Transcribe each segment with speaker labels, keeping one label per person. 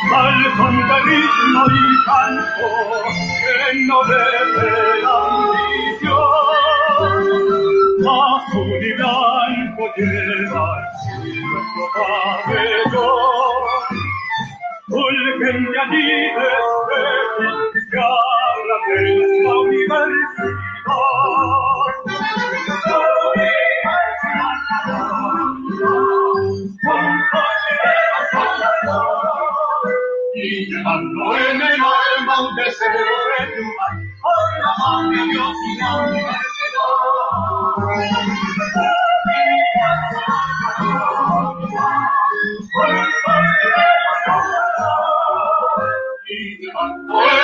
Speaker 1: Al ritmo y canto que no debe la ambición. Azul y blanco lleva nuestro pabellón. Fulgen de allí desde que habla de la universidad. Llevando en el alma un deseo de triunfar. Por la Dios y la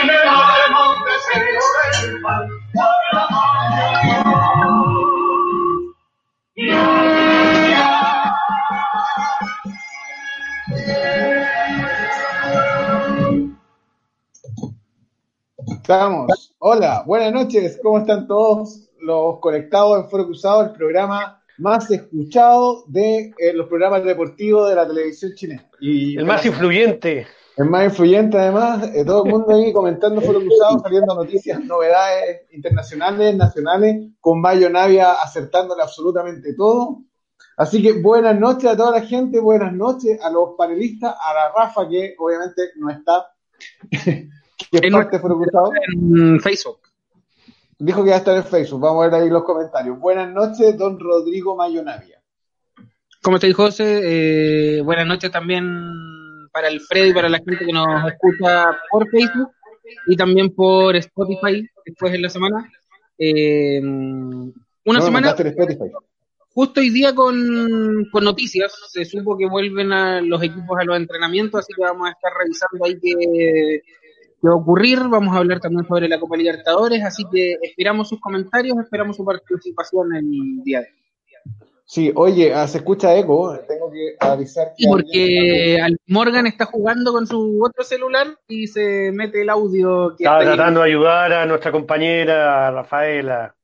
Speaker 1: en el alma un deseo.
Speaker 2: Estamos. Hola, buenas noches. ¿Cómo están todos los conectados en Foro Cruzado, el programa más escuchado de eh, los programas deportivos de la televisión chilena?
Speaker 3: Y el más influyente.
Speaker 2: El más influyente, además. Eh, todo el mundo ahí comentando Foro Cruzado, saliendo noticias, novedades internacionales, nacionales, con Mayo Navia acertándole absolutamente todo. Así que buenas noches a toda la gente, buenas noches a los panelistas, a la Rafa, que obviamente no está. ¿Qué
Speaker 4: en
Speaker 2: parte fue?
Speaker 4: En Facebook.
Speaker 2: Dijo que va a estar en Facebook. Vamos a ver ahí los comentarios. Buenas noches, don Rodrigo Mayonavia.
Speaker 4: ¿Cómo estáis, José? Eh, buenas noches también para el Freddy y para la gente que nos escucha por Facebook y también por Spotify después en la semana. Eh, una
Speaker 2: No,
Speaker 4: semana justo hoy día con, con noticias. Se supo que vuelven a los equipos a los entrenamientos, así que vamos a estar revisando ahí qué, qué va a ocurrir. Vamos a hablar también sobre la Copa Libertadores, así que esperamos sus comentarios, esperamos su participación el día de hoy.
Speaker 2: Sí, oye, ah, se escucha eco. Tengo que avisar que.
Speaker 4: Sí, porque Al Morgan está jugando con su otro celular y se mete el audio que
Speaker 3: Estaba
Speaker 4: está ahí.
Speaker 3: tratando de ayudar a nuestra compañera Rafaela.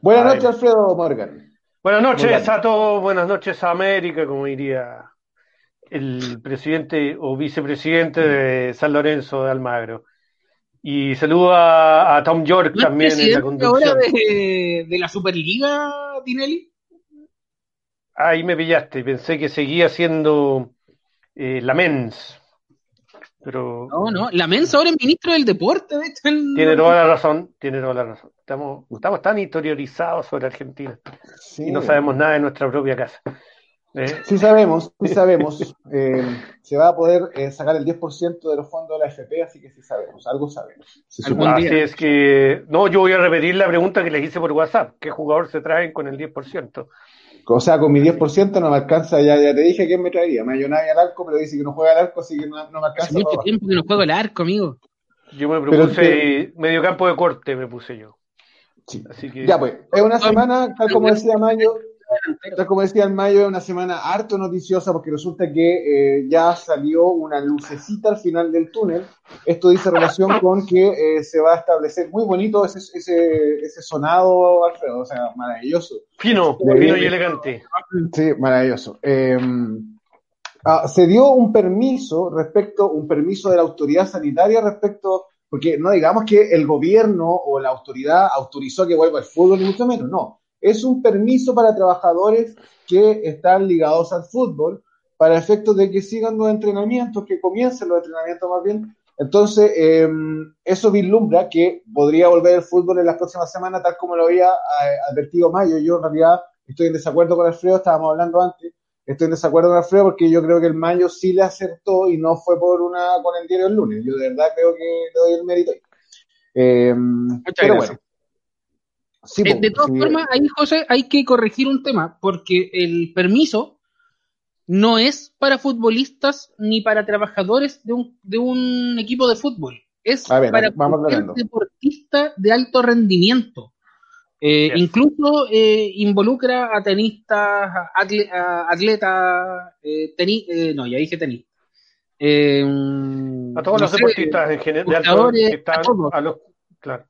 Speaker 2: Buenas noches, Alfredo Morgan.
Speaker 3: Buenas noches a todos, buenas noches a América, como diría el presidente o vicepresidente de San Lorenzo de Almagro. Y saludo a, a Tom York
Speaker 4: ¿No es
Speaker 3: también en la
Speaker 4: presidente ahora
Speaker 3: conducción.
Speaker 4: de, de la Superliga, Tinelli?
Speaker 3: Ahí me pillaste, pensé que seguía siendo eh, la mens. Pero
Speaker 4: No, no, la Mensa ahora es ministro del deporte, de hecho, en-
Speaker 3: tiene toda la razón, tiene toda la razón. Estamos, estamos tan interiorizados sobre Argentina
Speaker 2: Sí,
Speaker 3: y no sabemos nada de nuestra propia casa. ¿Eh?
Speaker 2: Sí sabemos, sí sabemos. Eh, se va a poder eh, sacar el 10% de los fondos de la FP, así que sí sabemos, algo sabemos.
Speaker 3: Así es que, no, yo voy a repetir la pregunta que les hice por WhatsApp. ¿Qué jugador se traen con el 10%?
Speaker 2: O sea, con mi 10% no me alcanza, ya, ya te dije quién me traería. Mayonavia al arco, pero dice que no juega al arco, así que no, no me
Speaker 4: Hace
Speaker 2: alcanza.
Speaker 4: mucho
Speaker 2: para-
Speaker 4: tiempo que no juego el arco, amigo.
Speaker 3: Yo me propuse medio campo de corte, me puse yo.
Speaker 2: Sí.
Speaker 3: Así que,
Speaker 2: Ya pues, es una semana, tal como decía Mayo, tal como decía el Mayo, es una semana harto noticiosa porque resulta que eh, ya salió una lucecita al final del túnel. Esto dice relación con que eh, se va a establecer muy bonito ese, ese, ese sonado, Alfredo, o sea, maravilloso.
Speaker 3: fino,
Speaker 2: De
Speaker 3: fino y elegante.
Speaker 2: Sí, maravilloso. Eh, ah, se dio un permiso respecto, un permiso de la autoridad sanitaria respecto, porque no digamos que el gobierno o la autoridad autorizó que vuelva el fútbol, ni mucho menos, no. Es un permiso para trabajadores que están ligados al fútbol para efectos de que sigan los entrenamientos, que comiencen los entrenamientos más bien. Entonces, eh, eso vislumbra que podría volver el fútbol en las próximas semanas, tal como lo había eh, advertido Mayo. Yo en realidad estoy en desacuerdo con Alfredo, estábamos hablando antes, estoy en desacuerdo con Alfredo porque yo creo que el Mayo sí le acertó y no fue por una con el diario el lunes. Yo de verdad creo que le doy el mérito. ahí. Eh, pero
Speaker 4: gracias.
Speaker 2: bueno. Sí,
Speaker 4: Eh, de todas
Speaker 2: sí,
Speaker 4: formas, ahí, José, hay que corregir un tema, porque el permiso no es para futbolistas ni para trabajadores de un, de un equipo de fútbol. Es
Speaker 2: A ver,
Speaker 4: para
Speaker 2: vamos
Speaker 4: deportista de alto rendimiento. Eh,
Speaker 3: Yes.
Speaker 4: Incluso eh, involucra a tenistas, atle- atletas, eh, teni- eh, no, ya dije tenistas. Eh,
Speaker 3: A todos
Speaker 4: no
Speaker 3: los
Speaker 4: sé,
Speaker 3: deportistas en general, de alto-
Speaker 4: boxeadores,
Speaker 3: que están
Speaker 4: a todos.
Speaker 3: a los, claro,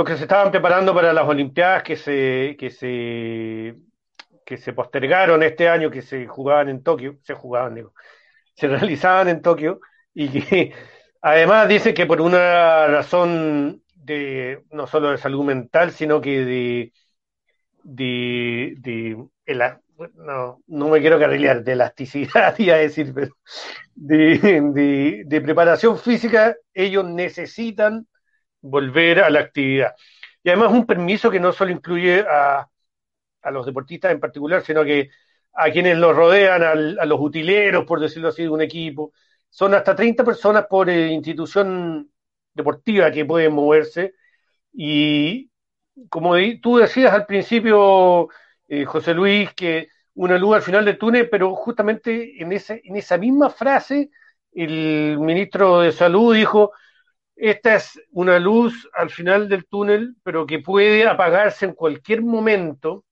Speaker 3: los que se estaban preparando para las Olimpiadas que se, que se, que se postergaron este año, que se jugaban en Tokio, se jugaban, digo, se realizaban en Tokio y que además dice que por una razón de no solo de salud mental, sino que de, de, no, no me quiero carrilear, de elasticidad, iba a decir, pero de, de preparación física, ellos necesitan volver a la actividad. Y además un permiso que no solo incluye a, a los deportistas en particular, sino que a quienes los rodean, al- a los utileros, por decirlo así, de un equipo. Son hasta 30 personas por eh, institución deportiva que pueden moverse. Y como tú decías al principio, eh, José Luis, que una luz al final del túnel, pero justamente en esa, en esa misma frase, el ministro de Salud dijo, esta es una luz al final del túnel, pero que puede apagarse en cualquier momento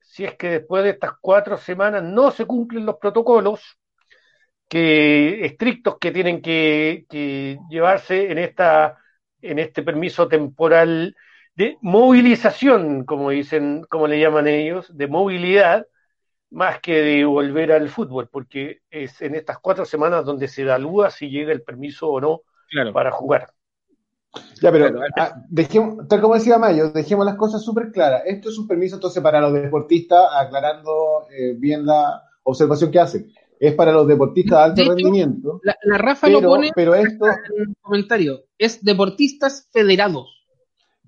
Speaker 3: si es que después de estas cuatro semanas no se cumplen los protocolos que estrictos que tienen que, que llevarse en esta en este permiso temporal de movilización, como dicen, como le llaman ellos, de movilidad, más que de volver al fútbol, porque es en estas cuatro semanas donde se evalúa si llega el permiso o no
Speaker 4: Claro.
Speaker 3: para jugar.
Speaker 2: Ya, pero ah, dejemos, tal como decía Mayo, dejemos las cosas súper claras. Esto es un permiso entonces para los deportistas, aclarando eh, bien la observación que hacen. Es para los deportistas de alto
Speaker 4: De
Speaker 2: rendimiento,
Speaker 4: La, la Rafa lo
Speaker 2: pero,
Speaker 4: pone
Speaker 2: pero esto,
Speaker 4: en el comentario. Es deportistas federados.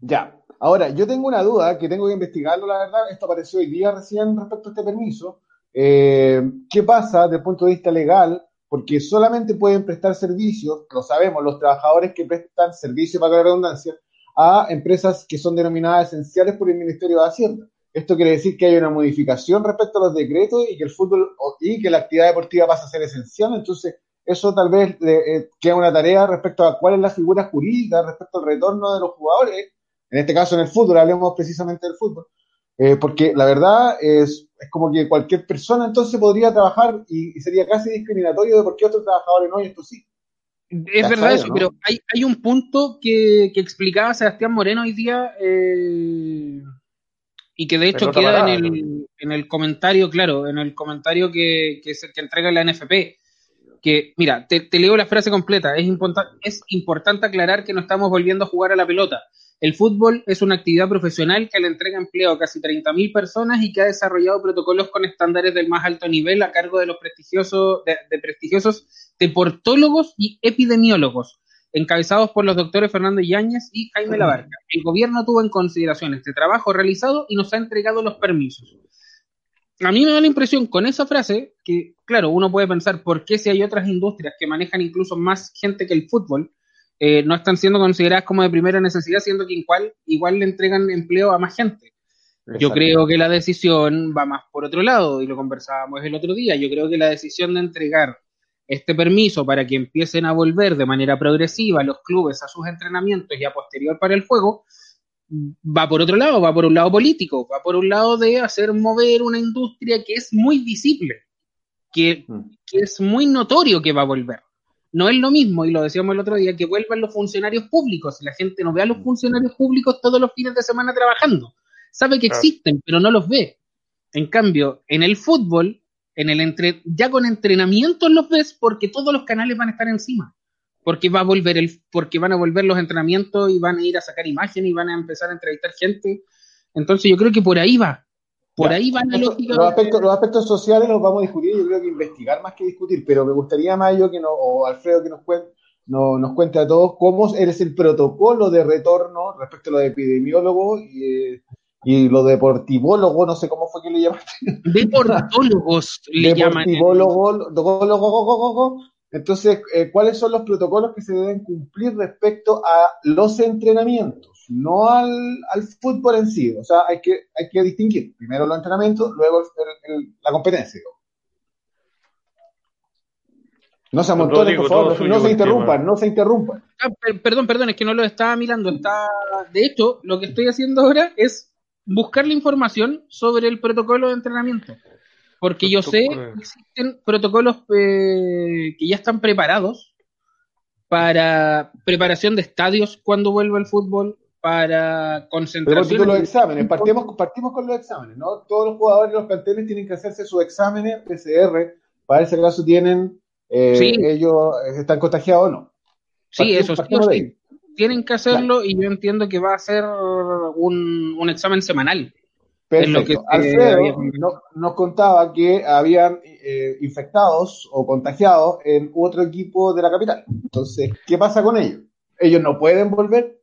Speaker 2: ya. Ahora, yo tengo una duda que tengo que investigarlo, la verdad. Esto apareció hoy día recién respecto a este permiso. Eh, ¿Qué pasa desde el punto de vista legal? Porque solamente pueden prestar servicios, lo sabemos, los trabajadores que prestan servicios, para la redundancia, a empresas que son denominadas esenciales por el Ministerio de Hacienda. Esto quiere decir que hay una modificación respecto a los decretos y que el fútbol y que la actividad deportiva pasa a ser esencial. Entonces, eso tal vez eh, queda una tarea respecto a cuál es la figura jurídica respecto al retorno de los jugadores, en este caso en el fútbol, hablemos precisamente del fútbol. Eh, porque la verdad es, es como que cualquier persona entonces podría trabajar y, y sería casi discriminatorio de por qué otros trabajadores no y esto sí.
Speaker 4: Es
Speaker 2: ¿Cachai,
Speaker 4: verdad eso,
Speaker 2: no?
Speaker 4: pero hay, hay un punto que, que explicaba Sebastián Moreno hoy día eh, y que de hecho queda en el, en el comentario, claro, en el comentario que, que, se- que entrega la NFP. Que, mira, te, te leo la frase completa. Es, importa- es importante aclarar que no estamos volviendo a jugar a la pelota. El fútbol es una actividad profesional que le entrega empleo a casi 30.000 personas y que ha desarrollado protocolos con estándares del más alto nivel a cargo de los prestigiosos, de, de prestigiosos deportólogos y epidemiólogos, encabezados por los doctores Fernando Yáñez y Jaime Labarca. El gobierno tuvo en consideración este trabajo realizado y nos ha entregado los permisos. A mí me da la impresión con esa frase que, claro, uno puede pensar por qué si hay otras industrias que manejan incluso más gente que el fútbol, eh, no están siendo consideradas como de primera necesidad, siendo que igual, igual le entregan empleo a más gente. Yo creo que la decisión va más por otro lado, y lo conversábamos el otro día. Yo creo que la decisión de entregar este permiso para que empiecen a volver de manera progresiva los clubes a sus entrenamientos y a posterior para el juego, va por otro lado, va por un lado político, va por un lado de hacer mover una industria que es muy visible, que,
Speaker 2: Mm.
Speaker 4: que es muy notorio que va a volver. No es lo mismo, y lo decíamos el otro día, que vuelvan los funcionarios públicos. La gente no ve a los funcionarios públicos todos los fines de semana trabajando. Sabe que existen, pero no los ve. En cambio, en el fútbol, en el entre, ya con entrenamientos los ves porque todos los canales van a estar encima. Porque va a volver el, porque van a volver los entrenamientos y van a ir a sacar imágenes y van a empezar a entrevistar gente. Entonces yo creo que por ahí va. Por
Speaker 2: Ya.
Speaker 4: ahí va la lógica.
Speaker 2: los, aspectos, los aspectos sociales los vamos a discutir, yo creo que investigar más que discutir, pero me gustaría, Mayo, que no, o Alfredo, que nos cuente, no, nos cuente a todos cómo es el protocolo de retorno respecto a lo de epidemiólogo y, eh, y lo deportivólogo, no sé cómo fue que le llamaste.
Speaker 4: Deportólogos le llaman.
Speaker 2: Deportivólogo, entonces, eh, ¿cuáles son los protocolos que se deben cumplir respecto a los entrenamientos? No al, al fútbol en sí. O sea, hay que, hay que distinguir primero los entrenamientos, luego el- el- la competencia. digo. No se amontonen,
Speaker 3: Rodrigo,
Speaker 2: por favor, no, se interrumpan, no se interrumpan.
Speaker 4: Ah, per- perdón, perdón, es que no lo estaba mirando. Está... De hecho, lo que estoy haciendo ahora es buscar la información sobre el protocolo de entrenamiento. Porque yo sé que existen protocolos eh, que ya están preparados para preparación de estadios cuando vuelva el fútbol, para
Speaker 2: Pero
Speaker 4: concentración.
Speaker 2: tú los exámenes, partimos, partimos con los exámenes, ¿no? Todos los jugadores de los planteles tienen que hacerse sus exámenes PCR para ver si acaso tienen, eh,
Speaker 4: Sí.
Speaker 2: ellos eh, están contagiados o no.
Speaker 4: Sí, eso sí, o sí. Tienen que hacerlo y yo entiendo que va a ser un, un examen semanal.
Speaker 2: Perfecto.
Speaker 4: Lo que
Speaker 2: Alfredo no- nos contaba que habían eh, infectados o contagiados en otro equipo de la capital. Entonces, ¿qué pasa con ellos? ¿Ellos no pueden volver?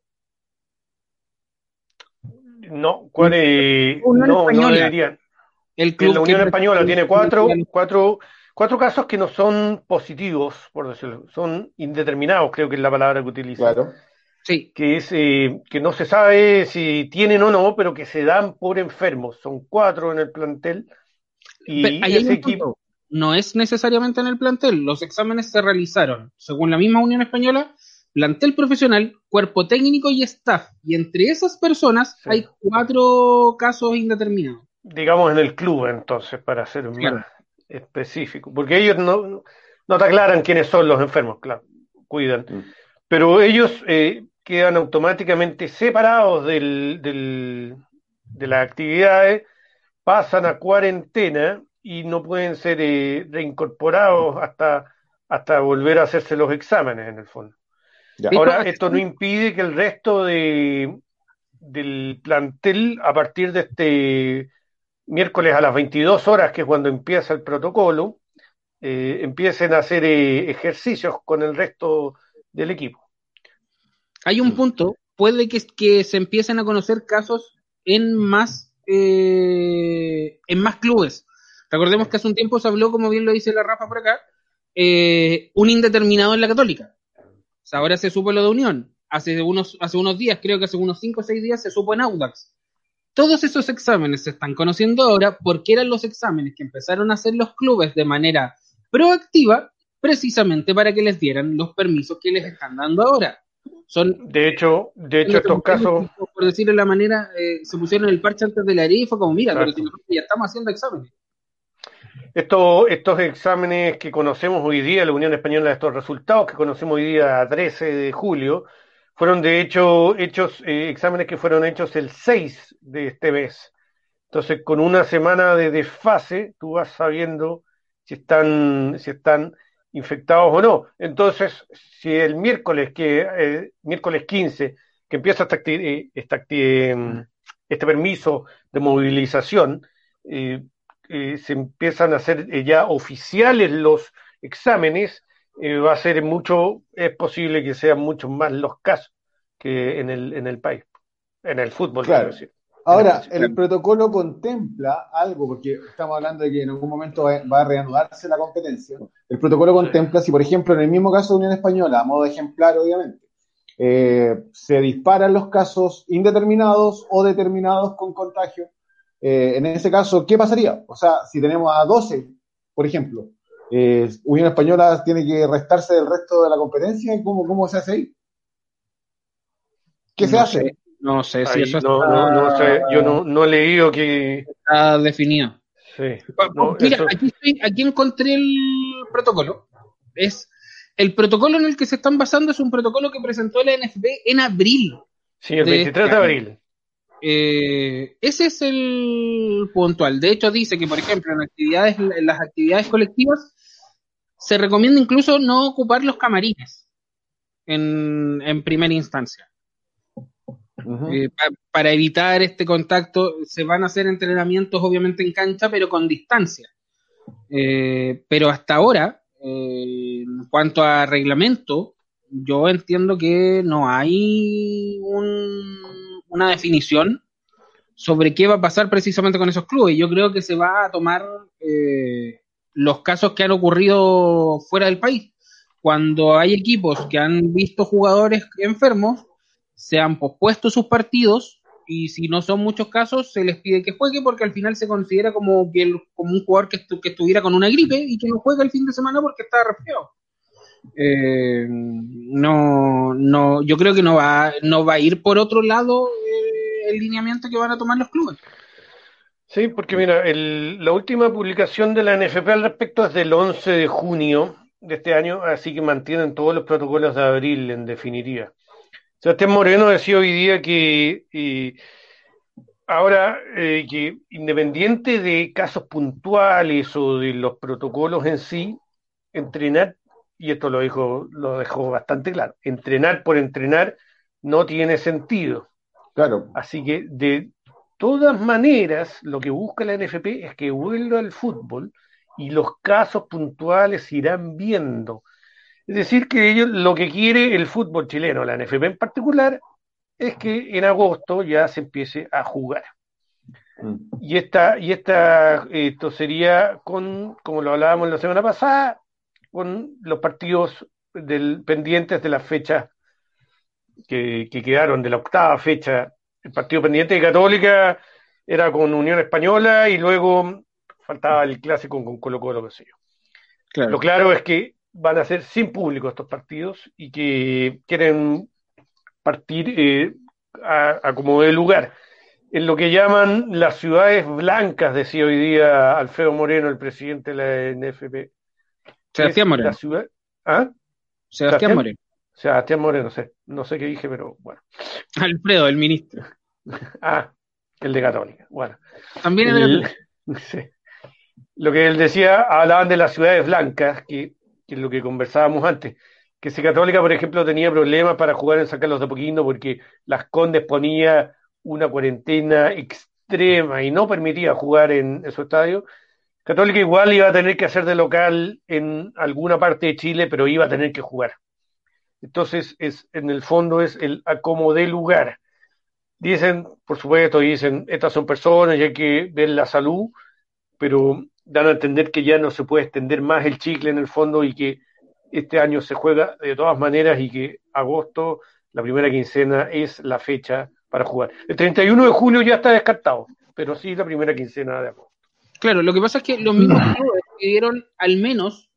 Speaker 3: No, ¿cuál es? No, no deberían.
Speaker 4: El club
Speaker 3: la Unión Española tiene cuatro, cuatro, cuatro casos que no son positivos, por decirlo, son indeterminados, creo que es la palabra que utiliza.
Speaker 2: Claro.
Speaker 4: Sí,
Speaker 3: Que es eh, que no se sabe si tienen o no, pero que se dan por enfermos. Son cuatro en el plantel. Y ese equipo.
Speaker 4: No es necesariamente en el plantel. Los exámenes se realizaron, según la misma Unión Española, plantel profesional, cuerpo técnico y staff. Y entre esas personas
Speaker 3: Sí.
Speaker 4: hay cuatro casos indeterminados.
Speaker 3: digamos, en el club, entonces, para ser
Speaker 4: Claro.
Speaker 3: más específico. Porque ellos no, no te aclaran quiénes son los enfermos, claro, cuidan.
Speaker 2: Mm.
Speaker 3: Pero ellos eh, quedan automáticamente separados del, del- de las actividades, pasan a cuarentena y no pueden ser eh, reincorporados hasta, hasta volver a hacerse los exámenes, en el fondo.
Speaker 2: Ya.
Speaker 3: Ahora,
Speaker 4: Esto-
Speaker 3: esto no impide que el resto de, del plantel, a partir de este miércoles a las 22 horas, que es cuando empieza el protocolo, eh, empiecen a hacer eh, ejercicios con el resto del equipo.
Speaker 4: Hay un punto, puede que, que se empiecen a conocer casos en más, eh, en más clubes. Recordemos que hace un tiempo se habló, como bien lo dice la Rafa por acá, eh, un indeterminado en la Católica. Sea, ahora se supo lo de Unión. Hace unos, hace unos días, creo que hace unos 5 o 6 días, se supo en Audax. Todos esos exámenes se están conociendo ahora porque eran los exámenes que empezaron a hacer los clubes de manera proactiva, precisamente para que les dieran los permisos que les están dando ahora. Son
Speaker 3: De hecho, de hecho estos casos,
Speaker 4: por decirlo de la manera, eh, se pusieron el parche antes de la herida y fue como, mira, pero
Speaker 3: Exacto.
Speaker 4: si nosotros ya estamos haciendo exámenes.
Speaker 3: Estos, estos exámenes que conocemos hoy día, la Unión Española, estos resultados que conocemos hoy día, 13 de julio, fueron de hecho hechos, eh, exámenes que fueron hechos el 6 de este mes. Entonces, con una semana de desfase, tú vas sabiendo si están, si están infectados o no. Entonces, si el miércoles, que eh, miércoles 15, que empieza esta eh, esta em, este permiso de movilización, eh, eh, se empiezan a hacer eh, ya oficiales los exámenes, eh, va a ser mucho, es posible que sean muchos más los casos que en el, en el país, en el fútbol,
Speaker 2: Claro.
Speaker 3: quiero decir.
Speaker 2: Ahora, el protocolo contempla algo, porque estamos hablando de que en algún momento va va a reanudarse la competencia. El protocolo contempla si, por ejemplo, en el mismo caso de Unión Española, a modo ejemplar, obviamente, eh, se disparan los casos indeterminados o determinados con contagio. Eh, en ese caso, ¿qué pasaría? O sea, si tenemos a 12, por ejemplo, eh, Unión Española tiene que restarse del resto de la competencia, ¿cómo, cómo se hace ahí? ¿Qué se hace?
Speaker 4: sé, no sé si
Speaker 3: Ahí
Speaker 4: eso
Speaker 3: no,
Speaker 4: está,
Speaker 3: no, no sé, yo no, no he leído que...
Speaker 4: está definido.
Speaker 3: Sí, no,
Speaker 4: Mira,
Speaker 3: eso-
Speaker 4: aquí, estoy- aquí encontré el protocolo. Es el protocolo en el que se están basando es un protocolo que presentó la NFB en abril.
Speaker 3: sí, el
Speaker 4: de
Speaker 3: 23 de
Speaker 4: este
Speaker 3: abril.
Speaker 4: Eh, ese es el puntual. De hecho, dice que, por ejemplo, en actividades, en las actividades colectivas se recomienda incluso no ocupar los camarines en, en primera instancia. Eh, pa- para evitar este contacto, se van a hacer entrenamientos obviamente en cancha, pero con distancia. Eh, pero hasta ahora, en cuanto a reglamento, yo entiendo que no hay un- una definición sobre qué va a pasar precisamente con esos clubes. Yo creo que se va a tomar eh, los casos que han ocurrido fuera del país. Cuando hay equipos que han visto jugadores enfermos, se han pospuesto sus partidos y si no son muchos casos se les pide que juegue porque al final se considera como que como un jugador que, que, estuviera con una gripe y que no juega el fin de semana porque está resfriado. Eh, no, no, yo creo que no va, no va a ir por otro lado eh, el lineamiento que van a tomar los clubes.
Speaker 3: Sí, porque mira, la última publicación de la NFP al respecto es del 11 de junio de este año, así que mantienen todos los protocolos de abril en definitiva. Sebastián Moreno decía hoy día que ahora eh, que independiente de casos puntuales o de los protocolos en sí, entrenar, y esto lo dijo, lo dejó bastante claro, entrenar por entrenar no tiene sentido.
Speaker 2: Claro.
Speaker 3: Así que de todas maneras, lo que busca la NFP es que vuelva al fútbol y los casos puntuales irán viendo. Es decir, que ellos lo que quiere el fútbol chileno, la NFP en particular, es que en agosto ya se empiece a jugar. Mm. Y esta, y esta, esto sería con, como lo hablábamos la semana pasada, con los partidos del, pendientes de la fecha que, que quedaron, de la octava fecha el partido pendiente de Católica era con Unión Española y luego faltaba el clásico con Colo Colo, qué sé yo. Lo claro es que van a ser sin público estos partidos y que quieren partir eh, a, como de lugar. En lo que llaman las ciudades blancas, decía hoy día Alfredo Moreno, el presidente de la NFP.
Speaker 4: Sebastián Moreno.
Speaker 3: ¿Ah?
Speaker 4: Sebastián Moreno.
Speaker 3: Sebastián Moreno, no sé, no sé qué dije, pero bueno.
Speaker 4: Alfredo, el ministro.
Speaker 3: Ah, el de Católica. Bueno.
Speaker 4: También el,
Speaker 3: Lo que él decía, hablaban de las ciudades blancas, que, es lo que conversábamos antes. Que si Católica, por ejemplo, tenía problemas para jugar en San Carlos de Poquino porque Las Condes ponía una cuarentena extrema y no permitía jugar en, en su estadio. Católica igual iba a tener que hacer de local en alguna parte de Chile, pero iba a tener que jugar. Entonces, es, en el fondo es el acomodé lugar. Dicen, por supuesto, dicen, estas son personas y hay que ver la salud, pero dan a entender que ya no se puede extender más el chicle en el fondo y que este año se juega de todas maneras y que agosto, la primera quincena, es la fecha para jugar. El 31 de julio ya está descartado, pero sí la primera quincena de agosto.
Speaker 4: Claro, lo que pasa es que los mismos clubes pidieron al menos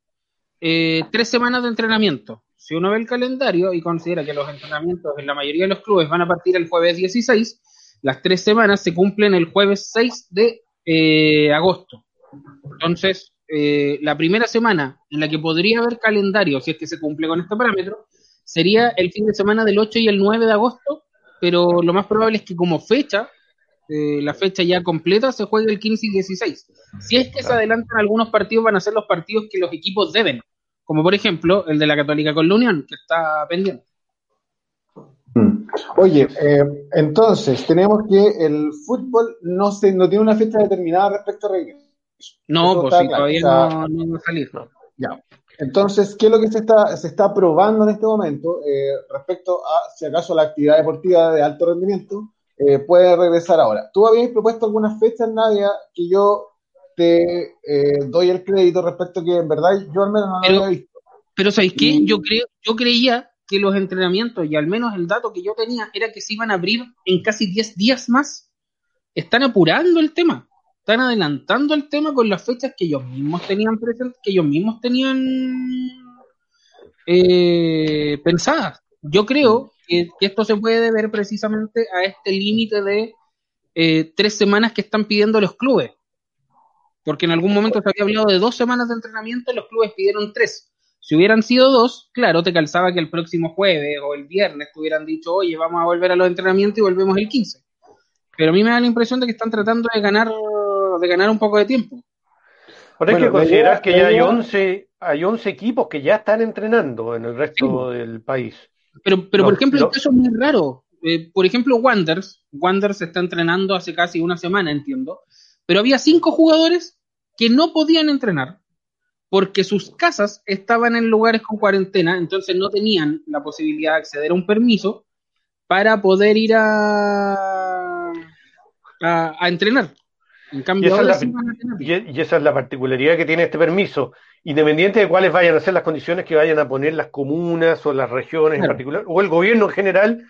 Speaker 4: eh, tres semanas de entrenamiento si uno ve el calendario y considera que los entrenamientos en la mayoría de los clubes van a partir el jueves 16, las tres semanas se cumplen el jueves 6 de eh, agosto. Entonces, eh, la primera semana en la que podría haber calendario, si es que se cumple con este parámetro, sería el fin de semana del 8 y el 9 de agosto, pero lo más probable es que como fecha, eh, la fecha ya completa, se juegue el 15 y 16. Si es que se adelantan algunos partidos, van a ser los partidos que los equipos deben como por ejemplo el de la Católica con la Unión, que está pendiente.
Speaker 2: Mm. Oye, eh, entonces tenemos que el fútbol no se no tiene una fecha determinada respecto a regreso.
Speaker 4: No, pues sí, todavía no, va a salir.
Speaker 2: Ya. Entonces, ¿qué es lo que se está, se está probando en este momento eh, respecto a si acaso la actividad deportiva de alto rendimiento eh, puede regresar ahora? ¿Tú habías propuesto algunas fechas, Nadia, que yo te eh, doy el crédito respecto a que en verdad yo al menos no lo había visto.
Speaker 4: Pero ¿sabéis qué? Yo, creo, yo creía que los entrenamientos, y al menos el dato que yo tenía, era que se iban a abrir en casi 10 días más. Están apurando el tema. Están adelantando el tema con las fechas que ellos mismos tenían presentes, que ellos mismos tenían eh, pensadas. Yo creo que, esto se puede deber precisamente a este límite de eh, tres semanas que están pidiendo los clubes porque en algún momento se había hablado de dos semanas de entrenamiento y los clubes pidieron tres. Si hubieran sido dos, claro, te calzaba que el próximo jueves o el viernes te hubieran dicho, oye, vamos a volver a los entrenamientos y volvemos el 15. Pero a mí me da la impresión de que están tratando de ganar, de ganar un poco de tiempo.
Speaker 3: Ahora hay que considerar que ya hay 11, hay 11 equipos que ya están entrenando en el resto del país.
Speaker 4: Pero, pero por ejemplo, el caso es muy raro. Eh, por ejemplo, Wanders, Wanders está entrenando hace casi una semana, entiendo, pero había cinco jugadores que no podían entrenar porque sus casas estaban en lugares con cuarentena, entonces no tenían la posibilidad de acceder a un permiso para poder ir a, a, entrenar. En cambio,
Speaker 3: y esa, y, esa es la particularidad que tiene este permiso, independiente de cuáles vayan a ser las condiciones que vayan a poner las comunas o las regiones en particular, o el gobierno en general,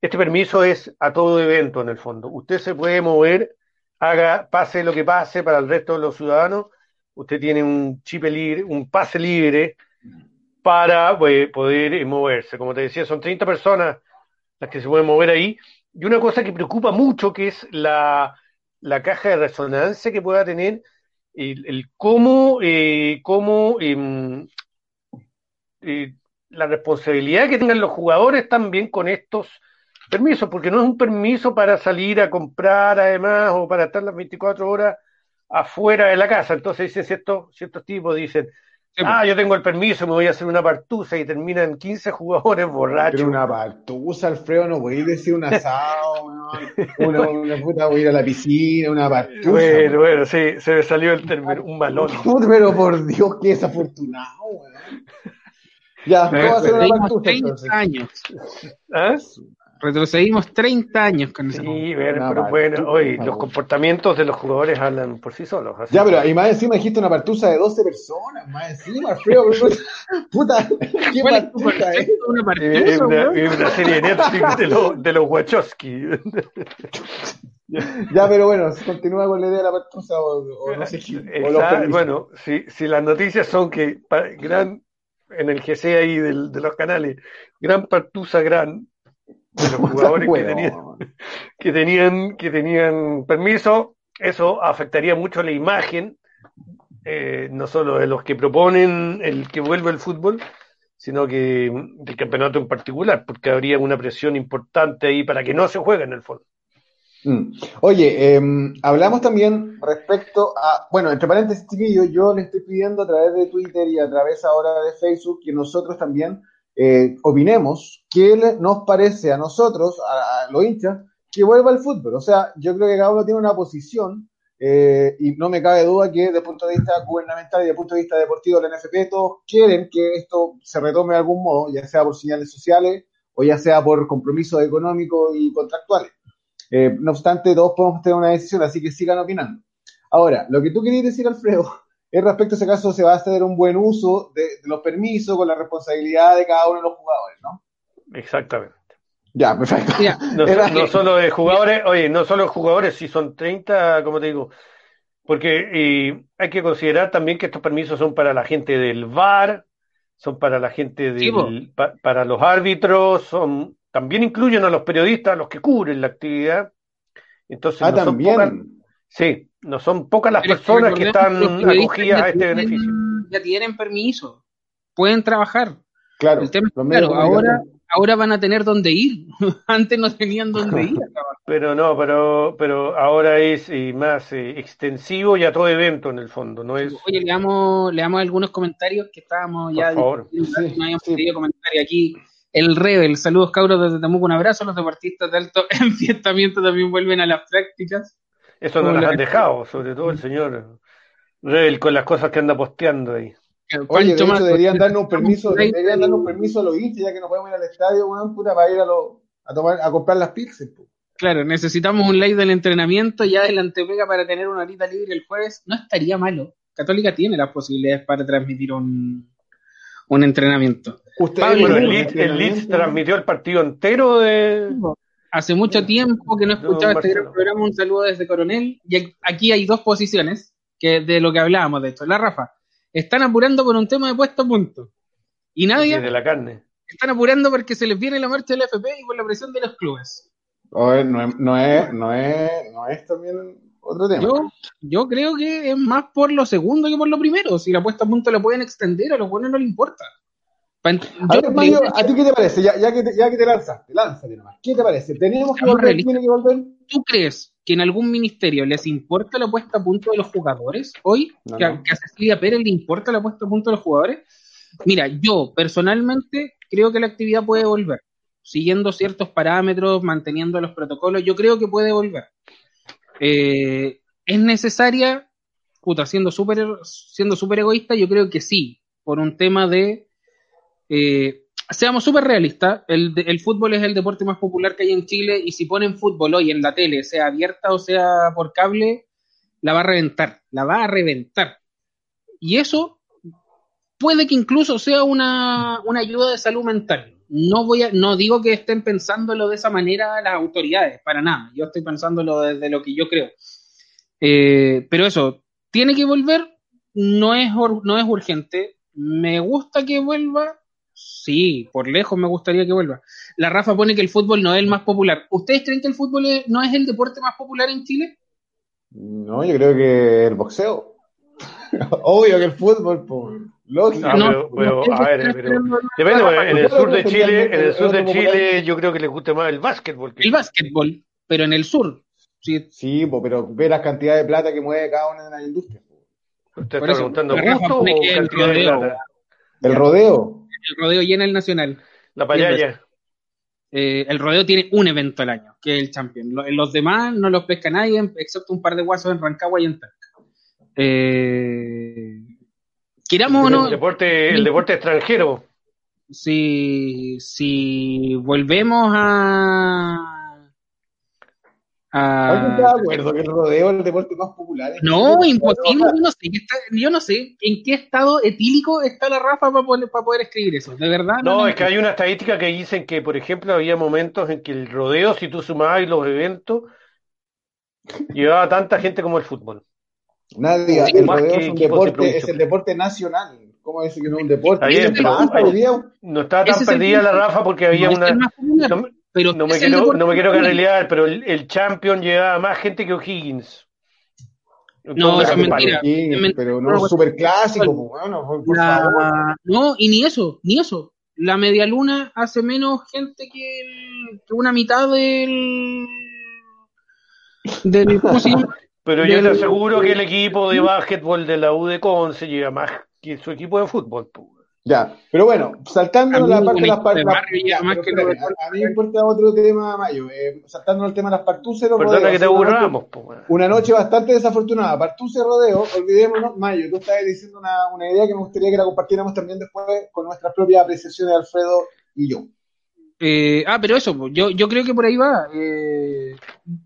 Speaker 3: este permiso es a todo evento en el fondo. Usted se puede mover, haga, pase lo que pase para el resto de los ciudadanos. Usted tiene un chip libre, un pase libre para pues, poder eh, moverse. Como te decía, son 30 personas las que se pueden mover ahí. Y una cosa que preocupa mucho, que es la, la caja de resonancia que pueda tener, el, el cómo, eh, cómo em, eh, la responsabilidad que tengan los jugadores también con estos permisos, porque no es un permiso para salir a comprar además o para estar las 24 horas afuera de la casa. Entonces dicen ciertos, ciertos tipos, dicen, ah, yo tengo el permiso, me voy a hacer una partusa y terminan 15 jugadores borrachos.
Speaker 2: Pero una partusa, Alfredo, no voy a decir un asado, una, una, puta, voy a ir a la piscina, una partusa.
Speaker 3: Bueno, bueno, sí, se me salió el término, un malón.
Speaker 2: Pero por Dios, qué desafortunado, weón. Ya, ¿cómo va a ser una partusa
Speaker 4: 30
Speaker 2: entonces?
Speaker 4: años.
Speaker 3: ¿Ah?
Speaker 4: Retrocedimos 30 años con ese
Speaker 3: Sí, ver,
Speaker 2: Una
Speaker 3: pero bueno,
Speaker 2: por
Speaker 3: los comportamientos de los jugadores hablan por sí solos. así
Speaker 2: Ya, pero y más encima dijiste una partusa de 12 personas, más encima, Alfredo, pero- puta, qué
Speaker 4: ¿Cuál es tu
Speaker 2: partusa es.
Speaker 4: una partusa,
Speaker 3: una, serie de Netflix de, los de los Wachowski.
Speaker 2: Ya, pero bueno, continúa con la idea de la partusa o, o no sé qué,
Speaker 3: bueno, si, si las noticias son que gran, en el GC ahí del- de los canales, gran partusa gran de los jugadores que tenían, que tenían, que tenían permiso, eso afectaría mucho la imagen, eh, no solo de los que proponen el que vuelva el fútbol, sino que del campeonato en particular, porque habría una presión importante ahí para que no se juegue en el fondo.
Speaker 2: Mm. Oye, em, hablamos también respecto a, bueno, entre paréntesis, chiquillos, yo le estoy pidiendo a través de Twitter y a través ahora de Facebook que nosotros también eh, opinemos qué nos parece a nosotros, a, los hinchas, que vuelva el fútbol. O sea, yo creo que cada uno tiene una posición eh, y no me cabe duda que desde el punto de vista gubernamental y desde el punto de vista deportivo de la NFP todos quieren que esto se retome de algún modo, ya sea por señales sociales o ya sea por compromisos económicos y contractuales. Eh, no obstante, todos podemos tener una decisión, así que sigan opinando. Ahora, lo que tú querías decir, Alfredo, respecto a ese caso, se va a hacer un buen uso de, de los permisos con la responsabilidad de cada uno de los jugadores, ¿no?
Speaker 3: Exactamente.
Speaker 2: Ya, perfecto.
Speaker 3: No,
Speaker 2: Era-
Speaker 3: no solo de jugadores, oye, no solo jugadores, si son 30, como te digo, porque eh, hay que considerar también que estos permisos son para la gente del VAR, son para la gente
Speaker 4: Sí,
Speaker 3: del, pa- para los árbitros, son, también incluyen a los periodistas, a los que cubren la actividad. Entonces,
Speaker 2: Ah,
Speaker 3: no son
Speaker 2: también.
Speaker 3: pocas, sí, no son pocas las
Speaker 4: Pero es que
Speaker 3: personas que están acogidas
Speaker 4: ya
Speaker 3: a este beneficio.
Speaker 4: Ya tienen permiso, pueden trabajar.
Speaker 2: Claro,
Speaker 4: El tema es
Speaker 2: los
Speaker 4: que,
Speaker 2: medios
Speaker 4: claro, ahora, ahora van a tener dónde ir. Antes no tenían dónde ir.
Speaker 3: Pero no, pero, pero ahora es eh, más eh, extensivo y a todo evento en el fondo, no es...
Speaker 4: Oye, le damos, le damos algunos comentarios que estábamos ya
Speaker 3: Por favor.
Speaker 4: discutiendo,
Speaker 2: Sí,
Speaker 4: no habíamos
Speaker 2: sí.
Speaker 4: pedido comentarios aquí. El Rebel, saludos cabros desde Temuco, un abrazo. Los deportistas de alto enfiestamiento también vuelven a las prácticas.
Speaker 3: Eso no las
Speaker 4: la-
Speaker 3: han dejado, sobre todo el señor Rebel con las cosas que anda posteando ahí.
Speaker 2: Oye, de hecho, deberían darnos un permiso, deberían darnos un permiso a los hinchas, ya que no podemos ir al estadio, weón, puta, para ir a, los a, tomar, a comprar las pizzas. po.
Speaker 4: Claro, necesitamos un live del entrenamiento ya del antepega para tener una horita libre el jueves. No estaría malo. Católica tiene las posibilidades para transmitir un, un entrenamiento.
Speaker 2: Ustedes
Speaker 4: Pablo,
Speaker 3: Bueno, el Leeds, el Leeds
Speaker 2: entrenamiento?
Speaker 3: transmitió el partido entero de...
Speaker 4: Hace mucho tiempo que no escuchaba
Speaker 3: No,
Speaker 4: este gran programa. Un saludo desde Coronel. Y aquí hay dos posiciones que de lo que hablábamos de esto. La Rafa, están apurando por un tema de puesto a punto. Y nadie
Speaker 3: de la carne.
Speaker 4: están apurando porque se les viene la marcha del FP y por la presión de los clubes.
Speaker 2: Oye, no, es, no, es, no, es, no es también otro tema.
Speaker 4: Yo, yo creo que es más por lo segundo que por lo primero. Si la puesta a punto la pueden extender, a los buenos no les importa.
Speaker 2: A ver, Mario, ¿a ti qué te parece? Ya, ya, que, te, ya que te lanzaste, lánzate nomás. ¿Qué te parece? ¿Tenemos que volver? ¿Tiene que volver?
Speaker 4: ¿Tú crees que en algún ministerio les importa la puesta a punto de los jugadores hoy?
Speaker 2: No,
Speaker 4: ¿Que, a-
Speaker 2: no.
Speaker 4: que a Cecilia Pérez le importa la puesta a punto de los jugadores? Mira, yo personalmente creo que la actividad puede volver, siguiendo ciertos parámetros, manteniendo los protocolos, yo creo que puede volver. Eh, ¿Es necesaria? Puta, siendo súper siendo súper egoísta, yo creo que sí, por un tema de... eh, seamos súper realistas, el, fútbol es el deporte más popular que hay en Chile y si ponen fútbol hoy en la tele, sea abierta o sea por cable, la va a reventar, la va a reventar. Y eso puede que incluso sea una, una ayuda de salud mental. no voy a, no digo que estén pensándolo de esa manera las autoridades, para nada. Yo estoy pensándolo desde lo que yo creo. Eh, pero eso, tiene que volver, no es, no es urgente. Me gusta que vuelva, sí, por lejos me gustaría que vuelva. La Rafa pone que el fútbol no es el más popular. ¿Ustedes creen que el fútbol no es el deporte más popular en Chile?
Speaker 2: No, yo creo que el boxeo. Obvio que el fútbol, por lógico.
Speaker 3: Ah, no, pero, pero, a ver, pero, depende, en el sur de Chile, en el sur de Chile yo creo que les gusta más el básquetbol.
Speaker 4: El básquetbol, pero en el sur.
Speaker 2: Sí, sí pero ve la cantidad de plata que mueve cada una de las industrias.
Speaker 3: ¿Usted está preguntando gusto o
Speaker 4: el rodeo,
Speaker 2: El rodeo.
Speaker 4: El rodeo llena el nacional.
Speaker 3: La payaya.
Speaker 4: Eh, el rodeo tiene un evento al año, que es el Champion. Los demás no los pesca nadie, excepto un par de guasos en Rancagua y en Talca. Eh, queramos o no.
Speaker 3: El deporte, el deporte extranjero.
Speaker 4: Si, si volvemos a
Speaker 2: ¿Alguien está de acuerdo que el rodeo es el deporte más popular?
Speaker 4: No, imposible. Yo no, sé, yo no sé en qué estado etílico está la Rafa para poder, para poder escribir eso. De verdad.
Speaker 3: No, no es que hay una estadística que dicen que, por ejemplo, había momentos en que el rodeo, si tú sumabas los eventos, llevaba tanta gente como el fútbol.
Speaker 2: Nadie, el rodeo es, un deporte, es el deporte nacional. ¿Cómo decir que no es un deporte?
Speaker 3: no estaba tan perdida la Rafa porque había una.
Speaker 4: Pero
Speaker 3: no, me quiero, no me quiero carrilear, pero el, el Champion llevaba más gente que O'Higgins.
Speaker 4: No, eso es mentira.
Speaker 2: Pero no es súper clásico, bueno, por
Speaker 4: la... No, y ni eso, ni eso. La media luna hace menos gente que, el, que una mitad del. del
Speaker 3: Pero yo le aseguro que el equipo de básquetbol de la U de Conce lleva más que su equipo de fútbol.
Speaker 2: Ya, pero bueno, saltando la parte de las partuses. A mí me importa otro tema, Mayo. Eh, saltando el tema de las partuses.
Speaker 3: Perdona que te burlamos.
Speaker 2: Una noche bastante desafortunada. Partuce rodeo, olvidémonos, Mayo, tú estabas diciendo una, una, idea que me gustaría que la compartiéramos también después con nuestras propias apreciaciones, Alfredo y yo.
Speaker 4: Eh, ah, pero eso, yo, yo creo que por ahí va. Eh,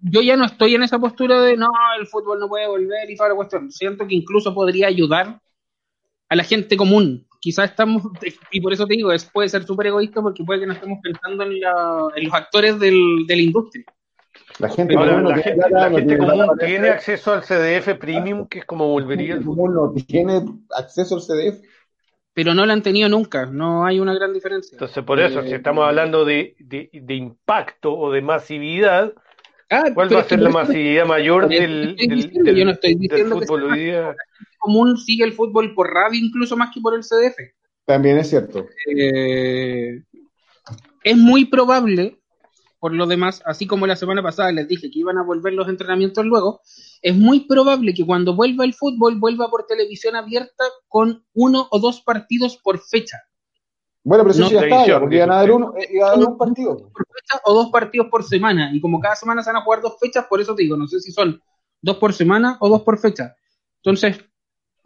Speaker 4: yo ya no estoy en esa postura de no, el fútbol no puede volver y toda la cuestión. Siento que incluso podría ayudar a la gente común quizás estamos, y por eso te digo, es, puede ser súper egoísta porque puede que no estemos pensando en, la, en los actores del, de la industria.
Speaker 2: La gente,
Speaker 3: Ahora, la, gente, la gente común tiene acceso al CDF Premium, que es como volvería el
Speaker 2: común no tiene acceso al CDF.
Speaker 4: Pero no lo han tenido nunca, no hay una gran diferencia.
Speaker 3: Entonces, por eso, si estamos hablando de, de, de impacto o de masividad, ah, ¿cuál va a ser la masividad mayor del, del, del,
Speaker 4: yo no estoy diciendo
Speaker 3: del fútbol hoy día?
Speaker 4: Común sigue el fútbol por radio incluso más que por el CDF.
Speaker 2: También es cierto.
Speaker 4: Eh, es muy probable, por lo demás, así como la semana pasada les dije que iban a volver los entrenamientos luego, es muy probable que cuando vuelva el fútbol vuelva por televisión abierta con uno o dos partidos por fecha.
Speaker 2: Bueno, pero eso ya está, porque iban a dar uno, eh, iban a dar un partido.
Speaker 4: Por fecha o dos partidos por semana, y como cada semana se van a jugar dos fechas, por eso te digo, no sé si son dos por semana o dos por fecha. Entonces,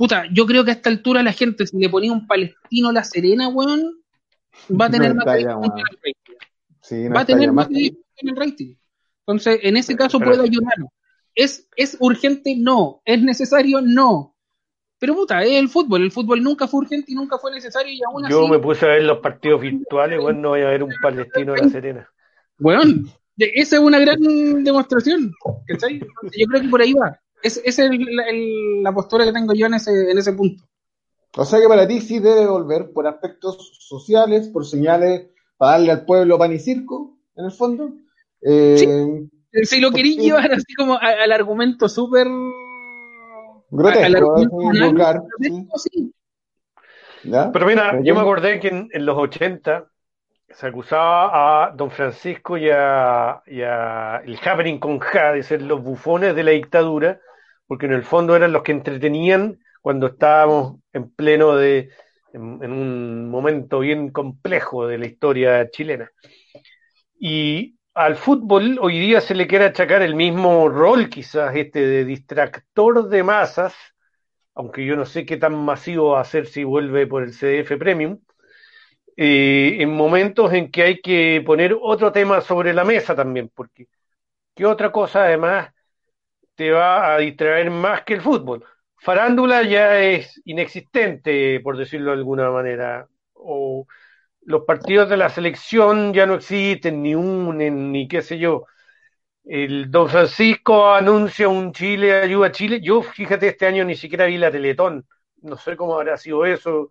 Speaker 4: Puta, yo creo que a esta altura la gente, si le ponía un palestino a la Serena, weón, va a tener más en el rating. va a tener más en el rating. Entonces, en ese caso puede ayudar. ¿Es, ¿Es urgente? No. ¿Es necesario? No. Pero puta, es el fútbol. El fútbol nunca fue urgente y nunca fue necesario y aún
Speaker 3: Yo me puse a ver los partidos virtuales, weón, no voy a ver un palestino a la Serena.
Speaker 4: Weón, esa es una gran demostración. ¿cachai? Yo creo que por ahí va. Esa es la postura que tengo yo en ese, en ese punto.
Speaker 2: O sea que para ti sí debe volver por aspectos sociales, por señales para darle al pueblo pan y circo, en el fondo.
Speaker 4: Eh, Si lo quería llevar así como al argumento súper
Speaker 2: grotesco,
Speaker 3: Pero mira, yo me acordé que en, los 80 se acusaba a don Francisco y a, y a el Happening con Ja de ser los bufones de la dictadura porque en el fondo eran los que entretenían cuando estábamos en pleno de, en, un momento bien complejo de la historia chilena. Y al fútbol hoy día se le quiere achacar el mismo rol, quizás este de distractor de masas, aunque yo no sé qué tan masivo va a ser si vuelve por el CDF Premium, eh, en momentos en que hay que poner otro tema sobre la mesa también, porque ¿qué otra cosa además te va a distraer más que el fútbol. Farándula ya es inexistente, por decirlo de alguna manera. O los partidos de la selección ya no existen, ni unen, ni qué sé yo. El Don Francisco anuncia un Chile, ayuda a Chile. Yo, fíjate, este año ni siquiera vi la Teletón. No sé cómo habrá sido eso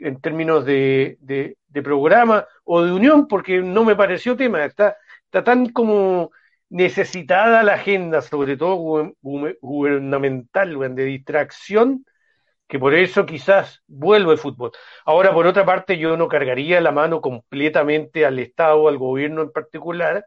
Speaker 3: en términos de, programa o de unión, porque no me pareció tema. Está tan como necesitada la agenda, sobre todo gu- gu- gubernamental, de distracción, que por eso quizás vuelva el fútbol. Ahora, por otra parte, yo no cargaría la mano completamente al Estado, al gobierno en particular,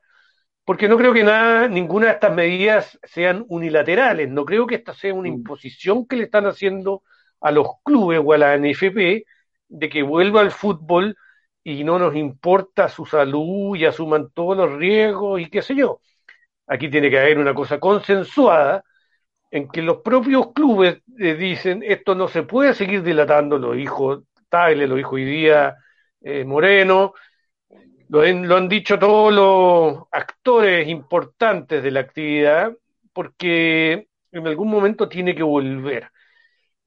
Speaker 3: porque no creo que nada, ninguna de estas medidas sean unilaterales. No creo que esta sea una
Speaker 2: Mm.
Speaker 3: imposición que le están haciendo a los clubes o a la NFP de que vuelva al fútbol y no nos importa su salud y asuman todos los riesgos y qué sé yo. Aquí tiene que haber una cosa consensuada en que los propios clubes eh, dicen esto no se puede seguir dilatando, lo dijo Tagle, lo dijo hoy eh, Moreno, lo, han- lo han dicho todos los actores importantes de la actividad, porque en algún momento tiene que volver.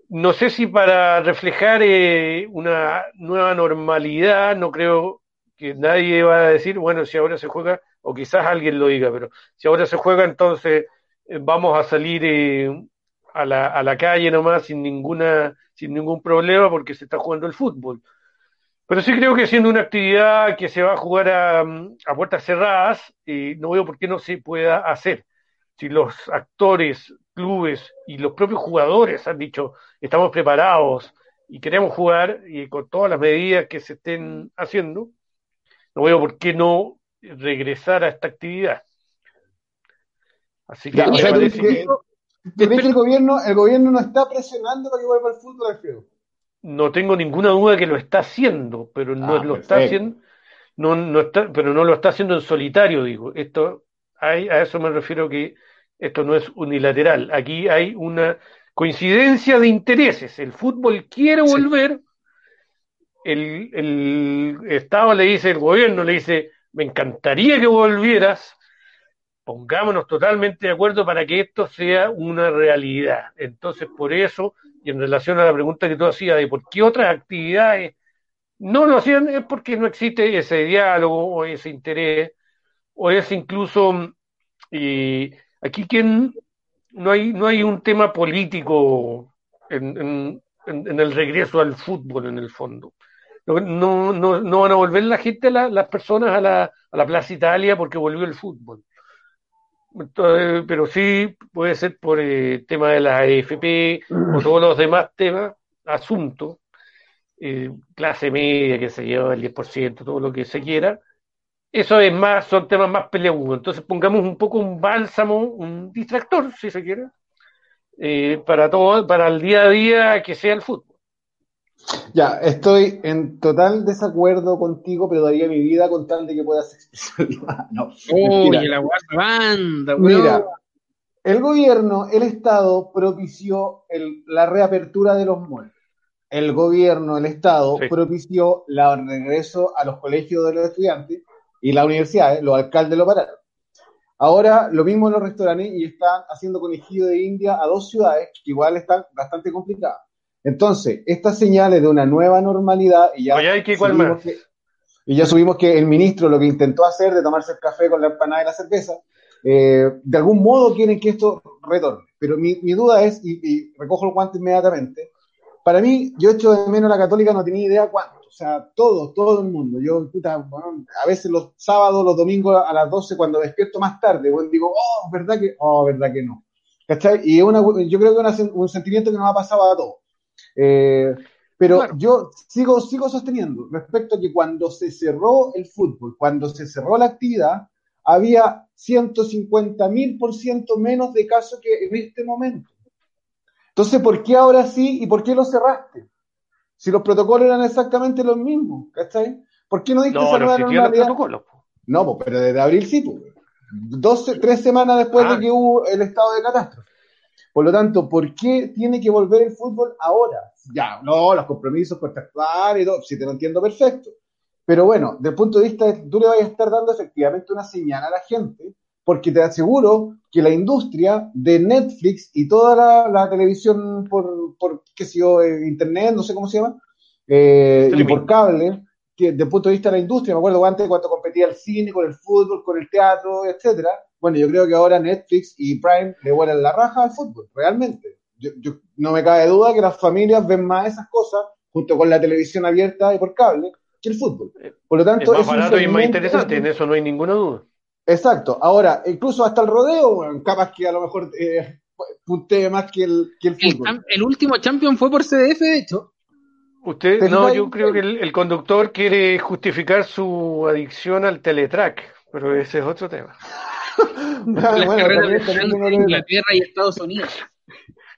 Speaker 3: No sé si para reflejar eh, una nueva normalidad, no creo que nadie va a decir, bueno, si ahora se juega, o quizás alguien lo diga, pero si ahora se juega, entonces eh, vamos a salir eh, a la, a la calle nomás sin ninguna, sin ningún problema porque se está jugando el fútbol. Pero sí creo que siendo una actividad que se va a jugar a, a puertas cerradas, eh, no veo por qué no se pueda hacer. Si los actores, clubes y los propios jugadores han dicho estamos preparados y queremos jugar y con todas las medidas que se estén haciendo, no veo por qué no regresar a esta actividad. Así que
Speaker 2: Ya, o sea,
Speaker 3: parece que
Speaker 2: que- el gobierno, el gobierno no está presionando para que vuelva al fútbol, Alfredo.
Speaker 3: no tengo ninguna duda que lo está haciendo, pero no
Speaker 2: Ah,
Speaker 3: lo está haciendo, no, no está, pero no lo está haciendo en solitario, digo. Esto, hay, a eso me refiero que esto no es unilateral. Aquí hay una coincidencia de intereses. El fútbol quiere
Speaker 2: Sí.
Speaker 3: El, el Estado le dice, el gobierno le dice, me encantaría que volvieras, pongámonos totalmente de acuerdo para que esto sea una realidad. Entonces, por eso, y en relación a la pregunta que tú hacías de por qué otras actividades no lo hacían, es porque no existe ese diálogo o ese interés, o es incluso, y aquí quien, no hay, no hay un tema político en- en el regreso al fútbol en el fondo. No, no, no, van a volver la gente, la- las personas a la, a la Plaza Italia porque volvió el fútbol. Entonces, pero sí puede ser por el tema de la AFP o todos los demás temas, asuntos, eh, clase media, que se lleva el 10%, todo lo que se quiera. Eso es más, son temas más peleagudos. Entonces pongamos un poco un bálsamo, un distractor, si se quiere, eh, para todo, para el día a día que sea el fútbol.
Speaker 2: Ya, estoy en total desacuerdo contigo, pero daría mi vida con tal de que puedas expresarla. No,
Speaker 4: Oye, la banda.
Speaker 2: Mira, el gobierno, el Estado propició el- la reapertura de los malls. El gobierno, el Estado
Speaker 3: Sí.
Speaker 2: propició la- el regreso a los colegios de los estudiantes y las universidades, los alcaldes lo pararon. Ahora lo mismo en los restaurantes y están haciendo conejillo de India a dos ciudades que igual están bastante complicadas. Entonces, estas señales de una nueva normalidad y ya
Speaker 3: Oye,
Speaker 2: subimos que- y ya subimos que el ministro lo que intentó hacer de tomarse el café con la empanada y la cerveza, eh, de algún modo quieren que esto retorne. Pero mi, mi duda es, y, y recojo el guante inmediatamente, para mí, yo echo de menos a la católica, no tenía idea cuánto. O sea, todo, todo el mundo. Yo, puta, bueno, a veces los sábados, los domingos a las 12, cuando despierto más tarde, bueno, digo, oh, ¿verdad que? Oh, ¿verdad que no? ¿Cachai? Y una, yo creo que es una- un sentimiento que nos ha pasado a todos. Eh, pero
Speaker 3: Claro.
Speaker 2: yo sigo, sigo sosteniendo respecto a que cuando se cerró el fútbol, cuando se cerró la actividad, había 150 mil por ciento menos de casos que en este momento. Entonces, ¿por qué ahora sí y por qué lo cerraste? Si los protocolos eran exactamente los mismos, ¿cachai? ¿Por qué no diste
Speaker 3: No, los protocolos.
Speaker 2: No, pero desde abril sí, pues. Tres semanas después
Speaker 3: Ah.
Speaker 2: de que hubo el estado de catástrofe. Por lo tanto, ¿por qué tiene que volver el fútbol ahora? Ya, no, los compromisos contractuales y todo, si te lo entiendo perfecto. Pero bueno, desde el punto de vista de tú le vas a estar dando efectivamente una señal a la gente, porque te aseguro que la industria de Netflix y toda la, la televisión por, por, qué sé yo, eh, internet, no sé cómo se llama, eh, y por cable, desde el punto de vista de la industria. Me acuerdo antes cuando competía el cine, con el fútbol, con el teatro, etcétera. Bueno, yo creo que ahora Netflix y Prime le vuelan la raja al fútbol, realmente. Yo, yo- no me cabe duda que las familias ven más esas cosas junto con la televisión abierta y por cable que el fútbol. Por lo
Speaker 3: Es
Speaker 2: tanto,
Speaker 3: más
Speaker 2: es un
Speaker 3: barato y más interesante, en eso no hay ninguna duda.
Speaker 2: Exacto. Ahora, incluso hasta el rodeo, bueno, capaz que a lo mejor eh, puntee más que el, que el fútbol.
Speaker 4: el último champion fue por CDF, de hecho.
Speaker 3: Usted,
Speaker 2: ¿Te
Speaker 3: no, yo creo que el, el conductor quiere justificar su adicción al teletrack, pero ese es otro tema.
Speaker 2: Ah,
Speaker 4: las
Speaker 2: bueno,
Speaker 4: carreras de Inglaterra y Estados Unidos.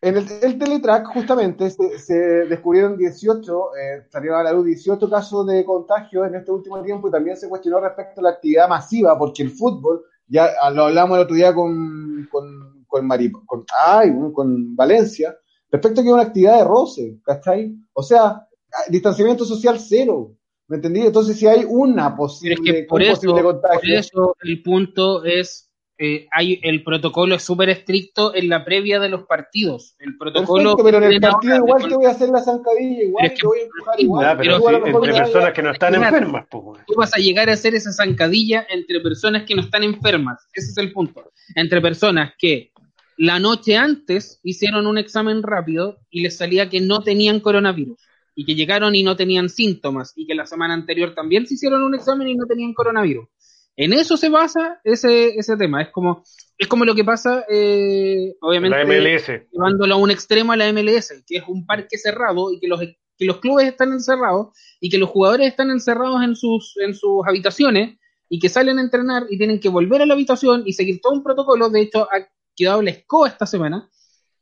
Speaker 2: En el, el teletrack, justamente, se, se descubrieron 18, eh, salieron a la luz 18 casos de contagio en este último tiempo y también se cuestionó respecto a la actividad masiva, porque el fútbol, ya ah, lo hablamos el otro día con, con, con, con, ay, con Valencia, respecto a que es una actividad de roce, ¿cachai? O sea, distanciamiento social cero, ¿me entendí? Entonces, si hay una
Speaker 4: Pero
Speaker 2: posible,
Speaker 4: es que por
Speaker 2: un
Speaker 4: eso,
Speaker 2: posible
Speaker 4: por
Speaker 2: contagio,
Speaker 4: eso el punto es, eh, hay el protocolo es súper estricto en la previa de los partidos. El protocolo
Speaker 2: perfecto, pero en el partido igual te voy a hacer la zancadilla, igual
Speaker 4: es que-
Speaker 2: te voy a empujar igual.
Speaker 3: Ah, pero sí, entre personas que no están
Speaker 4: Claro.
Speaker 3: enfermas, pues, güey.
Speaker 4: tú vas a llegar a hacer esa zancadilla entre personas que no están enfermas. Ese es el punto. Entre personas que la noche antes hicieron un examen rápido y les salía que no tenían coronavirus. Y que llegaron y no tenían síntomas. Y que la semana anterior también se hicieron un examen y no tenían coronavirus. En eso se basa ese, ese tema. Es como, es como lo que pasa, eh, obviamente
Speaker 3: La MLS.
Speaker 4: llevándolo a un extremo a la MLS, que es un parque cerrado y que los, que los clubes están encerrados y que los jugadores están encerrados en sus, en sus habitaciones y que salen a entrenar y tienen que volver a la habitación y seguir todo un protocolo. De hecho, ha quedado la escoba esta semana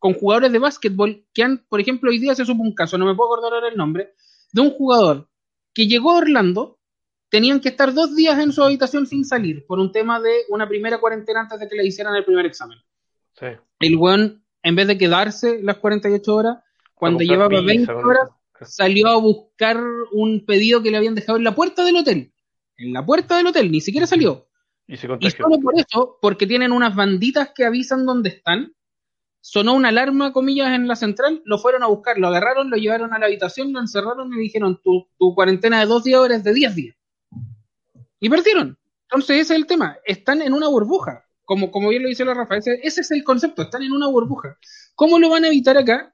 Speaker 4: con jugadores de básquetbol que han, por ejemplo, hoy día se supo un caso, no me puedo acordar ahora el nombre, de un jugador que llegó a Orlando, tenían que estar dos días en su habitación sin salir por un tema de una primera cuarentena antes de que le hicieran el primer examen
Speaker 3: Sí.
Speaker 4: el weón, en vez de quedarse las 48 horas, cuando llevaba
Speaker 3: pizza,
Speaker 4: 20
Speaker 3: con
Speaker 4: horas, salió a buscar un pedido que le habían dejado en la puerta del hotel. En la puerta del hotel, ni siquiera salió.
Speaker 3: Y se
Speaker 4: Y solo por eso, porque tienen unas banditas que avisan dónde están, sonó una alarma, comillas, en la central, lo fueron a buscar, lo agarraron, lo llevaron a la habitación, lo encerraron y le dijeron, tu, tu cuarentena de dos días ahora es de 10 días. Y perdieron. Entonces ese es el tema. Están en una burbuja. Como, como bien lo dice la Rafa, ese, ese es el concepto, están en una burbuja. ¿Cómo lo van a evitar acá?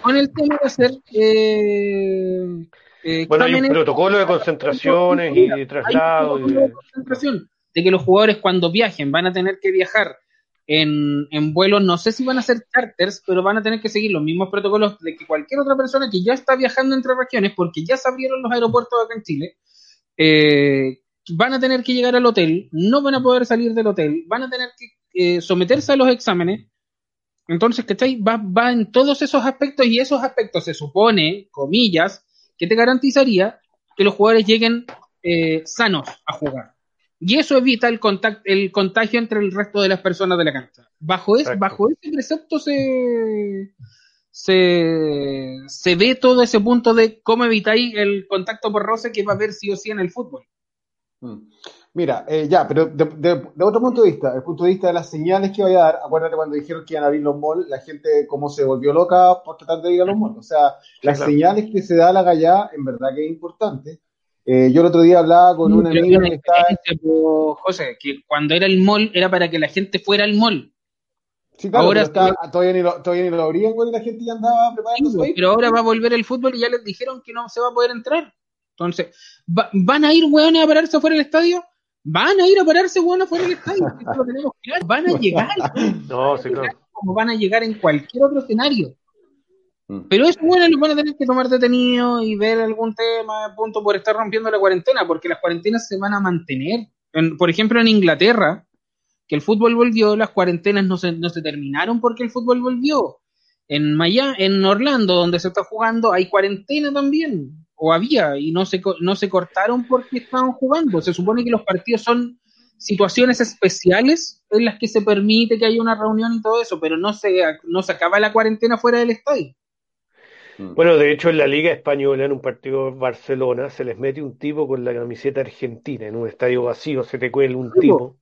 Speaker 4: Con el tema de hacer eh, eh,
Speaker 3: Bueno, hay un protocolo de concentraciones y de
Speaker 4: hay un
Speaker 3: traslado. y
Speaker 4: protocolo
Speaker 3: de-
Speaker 4: de concentración de que los jugadores cuando viajen van a tener que viajar en, en vuelos, no sé si van a ser charters, pero van a tener que seguir los mismos protocolos de que cualquier otra persona que ya está viajando entre regiones, porque ya se abrieron los aeropuertos acá en Chile, eh, van a tener que llegar al hotel, no van a poder salir del hotel, van a tener que eh, someterse a los exámenes. Entonces, ¿cachai? Va, va en todos esos aspectos y esos aspectos se supone, comillas, que te garantizaría que los jugadores lleguen eh, sanos a jugar. Y eso evita el, contact, el contagio entre el resto de las personas de la cancha. Bajo, es, bajo ese precepto se, se, se ve todo ese punto de cómo evitáis el contacto por roce que va a haber sí o sí en el fútbol.
Speaker 2: Mm. Mira, eh, ya, pero de, de- de otro punto de vista, el punto de vista de las señales que vaya a dar, acuérdate cuando dijeron que iban a abrir los malls, la gente como se volvió loca por tratar de ir a los malls. O sea, las
Speaker 3: claro.
Speaker 2: señales que se da la gallá, en verdad que es importante. Eh, yo el otro día hablaba con un
Speaker 4: Pero
Speaker 2: amigo
Speaker 4: hay
Speaker 2: que
Speaker 4: una
Speaker 2: estaba...
Speaker 4: po, José, que cuando era el mall era para que la gente fuera al mall.
Speaker 2: Sí, claro,
Speaker 4: ahora
Speaker 2: está- todavía, ni lo, todavía ni lo abrían, y la gente ya andaba preparándose. para ir.
Speaker 4: Pero ahora va a volver el fútbol y ya les dijeron que no se va a poder entrar. Entonces, ¿va- ¿van a ir, hueones, a pararse afuera del estadio? Van a ir a pararse, hueones, afuera del estadio. Eso lo tenemos claro. Van a llegar.
Speaker 3: No, sí, claro.
Speaker 4: como van a llegar en cualquier otro escenario.
Speaker 2: Mm.
Speaker 4: Pero esos bueno los van a tener que tomar detenidos y ver algún tema, punto, por estar rompiendo la cuarentena, porque las cuarentenas se van a mantener. En- por ejemplo, en Inglaterra, que el fútbol volvió, las cuarentenas no se, no se terminaron porque el fútbol volvió. En en Orlando, donde se está jugando, hay cuarentena también, o había, y no se, no se cortaron porque estaban jugando. Se supone que los partidos son situaciones especiales en las que se permite que haya una reunión y todo eso, pero no se, no se acaba la cuarentena fuera del estadio.
Speaker 3: Bueno, de hecho, en la Liga Española, en un partido de Barcelona, se les mete un tipo con la camiseta argentina en un estadio vacío, se te cuela un tipo,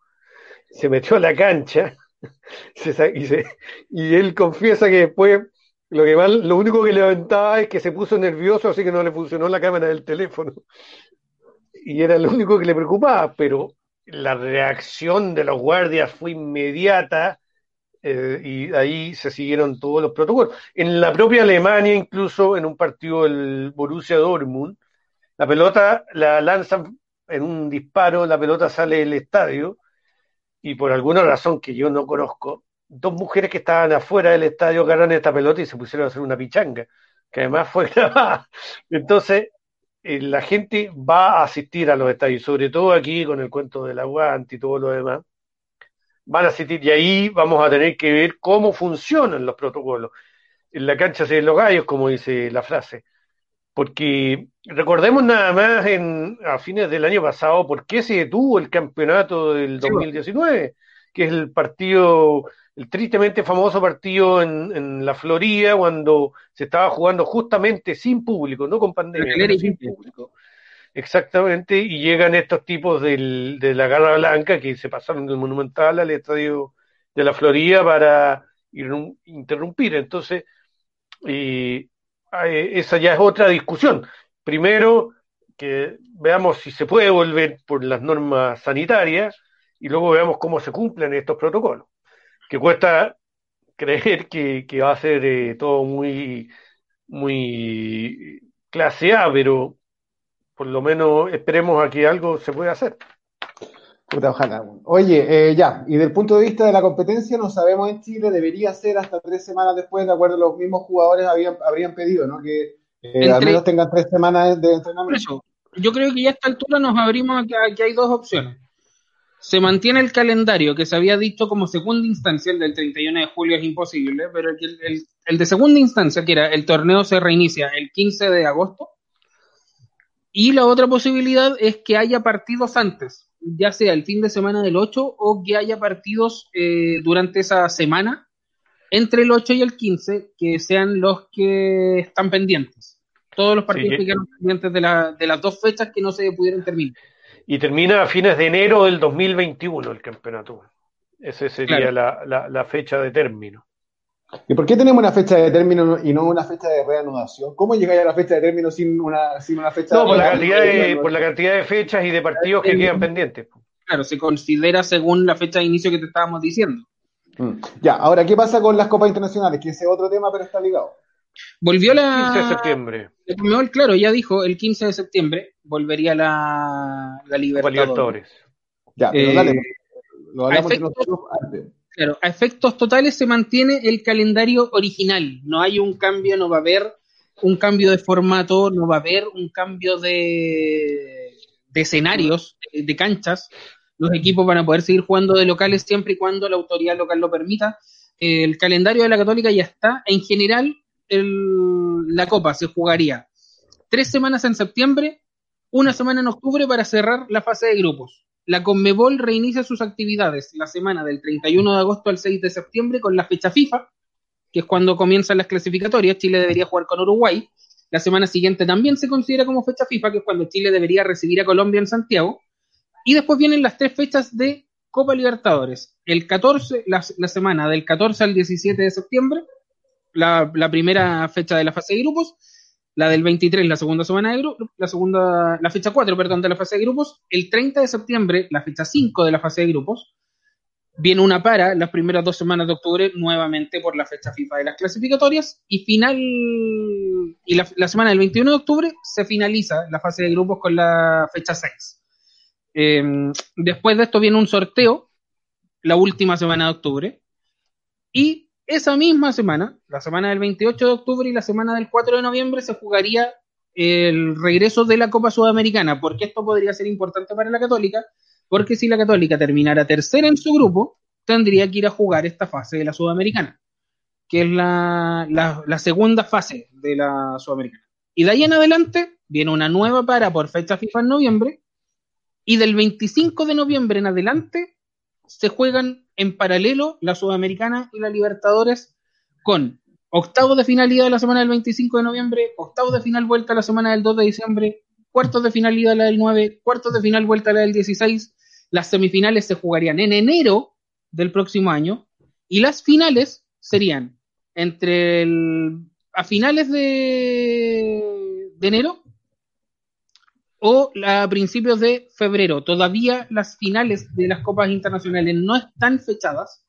Speaker 3: se metió a la cancha se y, se- y él confiesa que después lo que más, lo único que le aventaba es que se puso nervioso, así que no le funcionó la cámara del teléfono. y era lo único que le preocupaba, pero la reacción de los guardias fue inmediata eh, y ahí se siguieron todos los protocolos. En la propia Alemania, incluso en un partido del Borussia Dortmund, la pelota la lanzan en un disparo, la pelota sale del estadio y por alguna razón que yo no conozco, dos mujeres que estaban afuera del estadio agarran esta pelota y se pusieron a hacer una pichanga, que además fue grabada. Entonces, eh, la gente va a asistir a los estadios, sobre todo aquí con el cuento del aguante y todo lo demás. Van a asistir y ahí vamos a tener que ver cómo funcionan los protocolos. En la cancha se ven los gallos, como dice la frase. Porque recordemos nada más en, a fines del año pasado por qué se detuvo el campeonato del 2019, que es el partido el tristemente famoso partido en, en, la Florida cuando se estaba jugando justamente sin público, no con pandemia, sin público. Exactamente, y llegan estos tipos del, de la Garra Blanca que se pasaron del Monumental al estadio de la Florida para interrumpir. Entonces, eh, esa ya es otra discusión. Primero, que veamos si se puede volver por las normas sanitarias y luego veamos cómo se cumplen estos protocolos que cuesta creer que, va a ser eh, todo muy, muy clase A, pero por lo menos esperemos a que algo se pueda hacer.
Speaker 2: Puta, ojalá. Oye, eh, ya, y del punto de vista de la competencia, no sabemos en Chile, debería ser hasta tres semanas después, de acuerdo a los mismos jugadores habían, habrían pedido, ¿no? Que eh, al menos tengan tres semanas de entrenamiento.
Speaker 4: Yo creo que ya a esta altura nos abrimos a que, a que hay dos opciones se mantiene el calendario que se había dicho como segunda instancia, el del 31 de julio es imposible, pero el, de segunda instancia, que era el torneo se reinicia el 15 de agosto, y la otra posibilidad es que haya partidos antes, ya sea el fin de semana del 8 o que haya partidos eh, durante esa semana, entre el 8 y el 15, que sean los que están pendientes. Todos los partidos que quedan pendientes de, de las dos fechas que no se pudieron terminar
Speaker 3: y termina a fines de enero del 2021 el campeonato. Esa sería la, la, fecha de término.
Speaker 2: ¿Y por qué tenemos una fecha de término y no una fecha de reanudación? ¿Cómo llegáis a la fecha de término sin una, sin una fecha
Speaker 3: no,
Speaker 2: de
Speaker 3: por la, cantidad de, por la cantidad de fechas y de partidos que quedan pendientes.
Speaker 4: Claro, se considera según la fecha de inicio que te estábamos diciendo.
Speaker 2: Mm. Ya, ahora, ¿qué pasa con las copas internacionales? Que ese es otro tema, pero está ligado.
Speaker 4: Volvió la.
Speaker 3: 15 de septiembre.
Speaker 4: claro, ya dijo, el 15 de septiembre volvería la, la Libertadores.
Speaker 2: Ya, pero
Speaker 4: eh,
Speaker 2: dale, lo hablamos a efectos,
Speaker 4: antes. Claro, a efectos totales se mantiene el calendario original. No hay un cambio, no va a haber un cambio de formato, no va a haber un cambio de, de escenarios, de, canchas. Los equipos van a poder seguir jugando de locales siempre y cuando la autoridad local lo permita. El calendario de la Católica ya está. En general, la Copa se jugaría tres semanas en septiembre, una semana en octubre para cerrar la fase de grupos. La Conmebol reinicia sus actividades la semana del 31 de agosto al 6 de septiembre con la fecha FIFA, que es cuando comienzan las clasificatorias. Chile debería jugar con Uruguay. La semana siguiente también se considera como fecha FIFA, que es cuando Chile debería recibir a Colombia en Santiago. Y después vienen las tres fechas de Copa Libertadores. El 14, la, la semana del 14 al 17 de septiembre, la, primera fecha de la fase de grupos, la del 23, la segunda semana de grupos, la segunda, la fecha 4, perdón, de la fase de grupos, el 30 de septiembre, la fecha 5 de la fase de grupos, viene una para las primeras dos semanas de octubre nuevamente por la fecha FIFA de las clasificatorias y final y la, semana del 21 de octubre se finaliza la fase de grupos con la fecha 6. Em, después de esto viene un sorteo la última semana de octubre y esa misma semana, la semana del 28 de octubre y la semana del 4 de noviembre, se jugaría el regreso de la Copa Sudamericana, porque esto podría ser importante para la Católica, porque si la Católica terminara tercera en su grupo, tendría que ir a jugar esta fase de la Sudamericana, que es la, la, segunda fase de la Sudamericana. Y de ahí en adelante viene una nueva para por fecha FIFA en noviembre, y del 25 de noviembre en adelante se juegan en paralelo la Sudamericana y la Libertadores con octavos de finalidad la semana del 25 de noviembre, octavos de final vuelta la semana del 2 de diciembre, cuartos de finalidad la del 9, cuartos de final vuelta la del 16, las semifinales se jugarían en enero del próximo año y las finales serían entre el, a finales de, de enero o a principios de febrero. Todavía las finales de las copas internacionales no están fechadas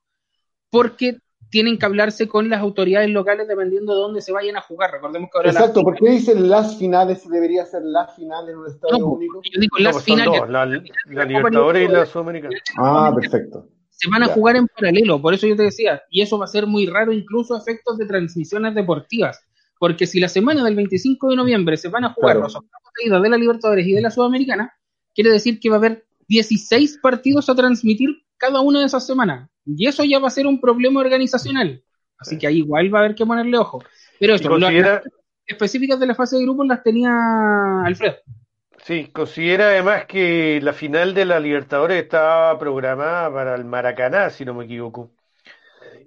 Speaker 4: porque tienen que hablarse con las autoridades locales dependiendo de dónde se vayan a jugar. Recordemos que ahora
Speaker 2: Exacto, ¿por qué dicen las finales si debería ser la final en un estadio
Speaker 4: No,
Speaker 2: único?
Speaker 4: yo digo
Speaker 3: No,
Speaker 4: las finales
Speaker 3: dos, la, la Libertadores y la Sudamericana.
Speaker 2: Ah, perfecto.
Speaker 4: se van a
Speaker 2: Ya.
Speaker 4: jugar en paralelo, por eso yo te decía, y eso va a ser muy raro incluso a efectos de transmisiones deportivas, porque si la semana del 25 de noviembre se van a jugar
Speaker 2: Claro.
Speaker 4: los octavos de ida de la Libertadores y de la Sudamericana, quiere decir que va a haber 16 partidos a transmitir cada una de esas semanas, y eso ya va a ser un problema organizacional, así que ahí igual va a haber que ponerle ojo. Pero
Speaker 3: considera,
Speaker 4: las específicas de la fase de grupos las tenía Alfredo.
Speaker 3: sí, considera además que la final de la Libertadores estaba programada para el Maracaná, si no me equivoco.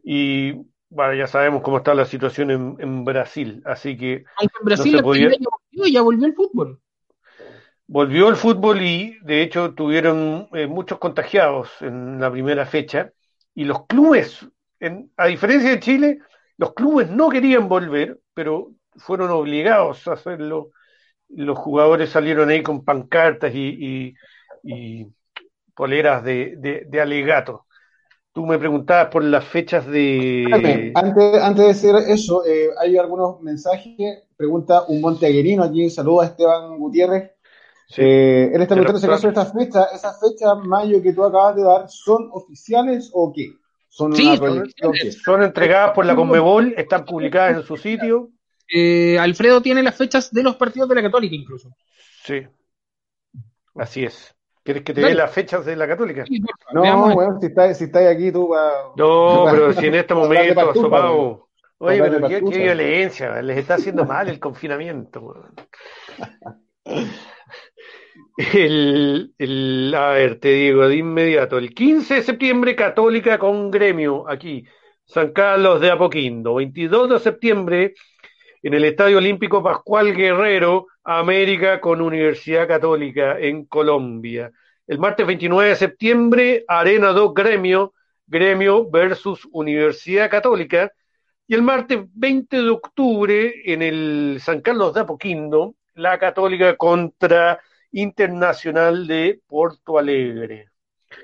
Speaker 3: Y bueno, ya sabemos cómo está la situación en, en Brasil, así que
Speaker 4: Aunque en Brasil
Speaker 3: se podía-
Speaker 4: ya volvió, ya volvió el fútbol.
Speaker 3: volvió el fútbol y de hecho tuvieron eh, muchos contagiados en la primera fecha y los clubes, en- a diferencia de Chile, los clubes no querían volver, pero fueron obligados a hacerlo. Los jugadores salieron ahí con pancartas y, y- y poleras de, de, de alegato. Tú me preguntabas por las fechas de...
Speaker 2: Antes, antes de decir eso, eh, hay algunos mensajes. Pregunta un monteaguerino aquí. Saluda a Esteban Gutiérrez.
Speaker 3: Sí.
Speaker 2: Eh, él está preguntando si acaso estas fechas, esas fechas, Mayo, que tú acabas de dar, ¿son oficiales o qué? ¿Son
Speaker 4: Sí. Son
Speaker 3: entregadas por la Conmebol, están publicadas en su sitio.
Speaker 4: Eh, Alfredo tiene las fechas de los partidos de la Católica incluso.
Speaker 3: Sí, así es. ¿Quieres que te dé las fechas de la Católica?
Speaker 2: No,
Speaker 4: veamos.
Speaker 2: weón, si estás si estáis aquí tú para...
Speaker 3: No, pero si en este momento, asomado. Oye, pero qué, violencia, les está haciendo mal el confinamiento. weón. El, el, a ver, te digo de inmediato, el 15 de septiembre Católica con gremio aquí, San Carlos de Apoquindo, 22 de septiembre en el Estadio Olímpico Pascual Guerrero, América con Universidad Católica en Colombia. El martes 29 de septiembre, Arena 2 Gremio, Gremio versus Universidad Católica. Y el martes 20 de octubre, en el San Carlos de Apoquindo, la Católica contra Internacional de Porto Alegre.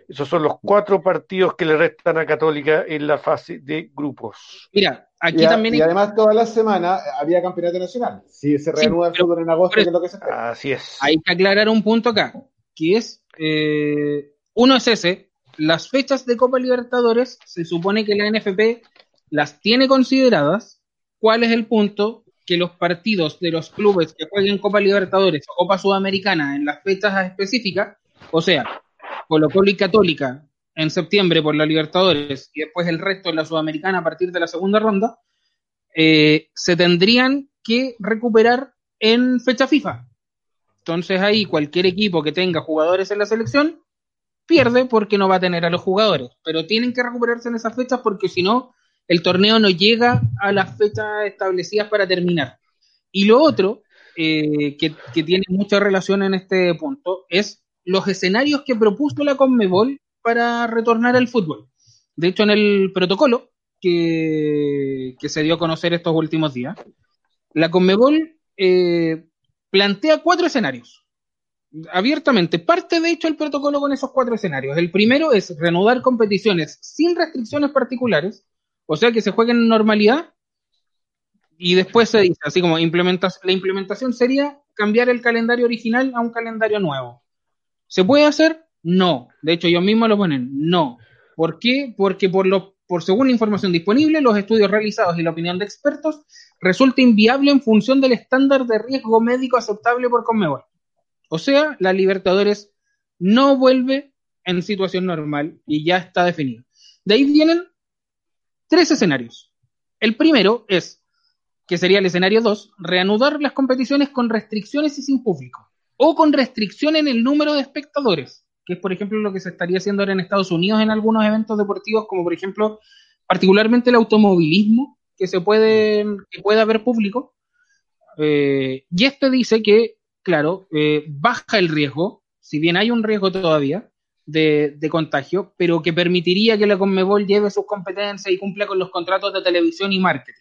Speaker 3: Esos son los cuatro partidos que le restan a Católica en la fase de grupos.
Speaker 4: Mira, aquí
Speaker 2: y, a-
Speaker 4: también
Speaker 2: y además toda la semana había campeonato nacional. Si se
Speaker 4: Sí,
Speaker 2: reanuda el fútbol en agosto, que es lo que se espera.
Speaker 3: Así es.
Speaker 4: hay que aclarar un punto acá, que es, eh, uno es ese, las fechas de Copa Libertadores, se supone que la NFP las tiene consideradas. ¿Cuál es el punto? Que los partidos de los clubes que jueguen Copa Libertadores o Copa Sudamericana en las fechas específicas, o sea, Colo Colo y Católica en septiembre por la Libertadores y después el resto en la Sudamericana a partir de la segunda ronda, eh, se tendrían que recuperar en fecha FIFA. Entonces ahí cualquier equipo que tenga jugadores en la selección pierde porque no va a tener a los jugadores, pero tienen que recuperarse en esas fechas porque si no, el torneo no llega a las fechas establecidas para terminar. Y lo otro, eh, que, que tiene mucha relación en este punto, es los escenarios que propuso la Conmebol para retornar al fútbol. De hecho, en el protocolo que, que se dio a conocer estos últimos días, la Conmebol eh, plantea cuatro escenarios. Abiertamente, parte de hecho el protocolo con esos cuatro escenarios. El primero es reanudar competiciones sin restricciones particulares, o sea que se jueguen en normalidad, y después se dice, así como implementa- la implementación sería cambiar el calendario original a un calendario nuevo. ¿Se puede hacer? No. De hecho, ellos mismos lo ponen, no. ¿Por qué? Porque por, lo, por según la información disponible, los estudios realizados y la opinión de expertos, resulta inviable en función del estándar de riesgo médico aceptable por Conmebol. O sea, la Libertadores no vuelve en situación normal y ya está definido. De ahí vienen tres escenarios. El primero es, que sería el escenario 2, reanudar las competiciones con restricciones y sin público, o con restricción en el número de espectadores, que es por ejemplo lo que se estaría haciendo ahora en Estados Unidos en algunos eventos deportivos, como por ejemplo, particularmente el automovilismo, que se puede, que puede haber público. Eh, y este dice que, claro, eh, baja el riesgo, si bien hay un riesgo todavía de, de contagio, pero que permitiría que la Conmebol lleve sus competencias y cumpla con los contratos de televisión y marketing.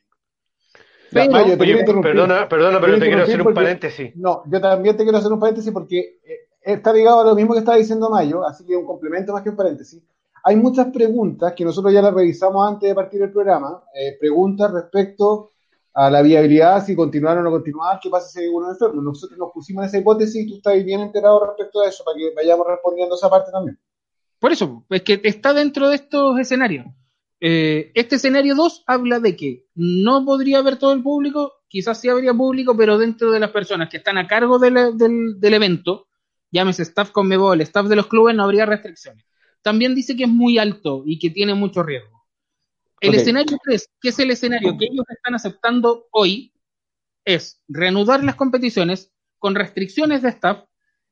Speaker 4: Pero-
Speaker 3: Oye, perdona, perdona, pero te quiero hacer un paréntesis.
Speaker 2: No, yo también te quiero hacer un paréntesis porque eh, está ligado a lo mismo que estaba diciendo Mayo, así que un complemento más que un paréntesis. Hay muchas preguntas que nosotros ya las revisamos antes de partir el programa, eh, preguntas respecto a la viabilidad, si continuar o no continuar, qué pasa si hay uno enfermo. Nosotros nos pusimos esa hipótesis y tú estás bien enterado respecto a eso, para que vayamos respondiendo esa parte también.
Speaker 4: Por eso, es que está dentro de estos escenarios. Eh, este escenario 2 habla de que no podría haber todo el público, quizás sí habría público, pero dentro de las personas que están a cargo del evento, llámese staff Conmebol, staff de los clubes, no habría restricciones. También dice que es muy alto y que tiene mucho riesgo. El escenario 3, que es el escenario que ellos están aceptando hoy, es reanudar las competiciones con restricciones de staff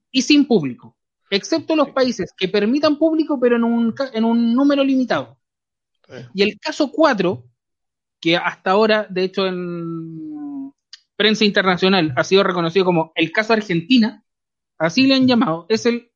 Speaker 4: y sin público, excepto los países que permitan público, pero en un, en un número limitado. Y el caso 4, que hasta ahora, de hecho, en prensa internacional ha sido reconocido como el caso Argentina, así le han llamado, es el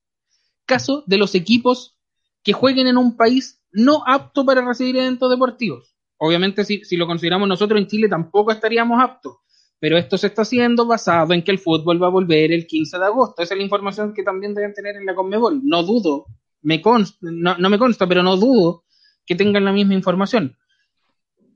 Speaker 4: caso de los equipos que jueguen en un país no apto para recibir eventos deportivos. Obviamente, si, si lo consideramos nosotros en Chile, tampoco estaríamos aptos. Pero esto se está haciendo basado en que el fútbol va a volver el 15 de agosto. Esa es la información que también deben tener en la Conmebol. No dudo, me consta, no, no me consta, pero no dudo que tengan la misma información.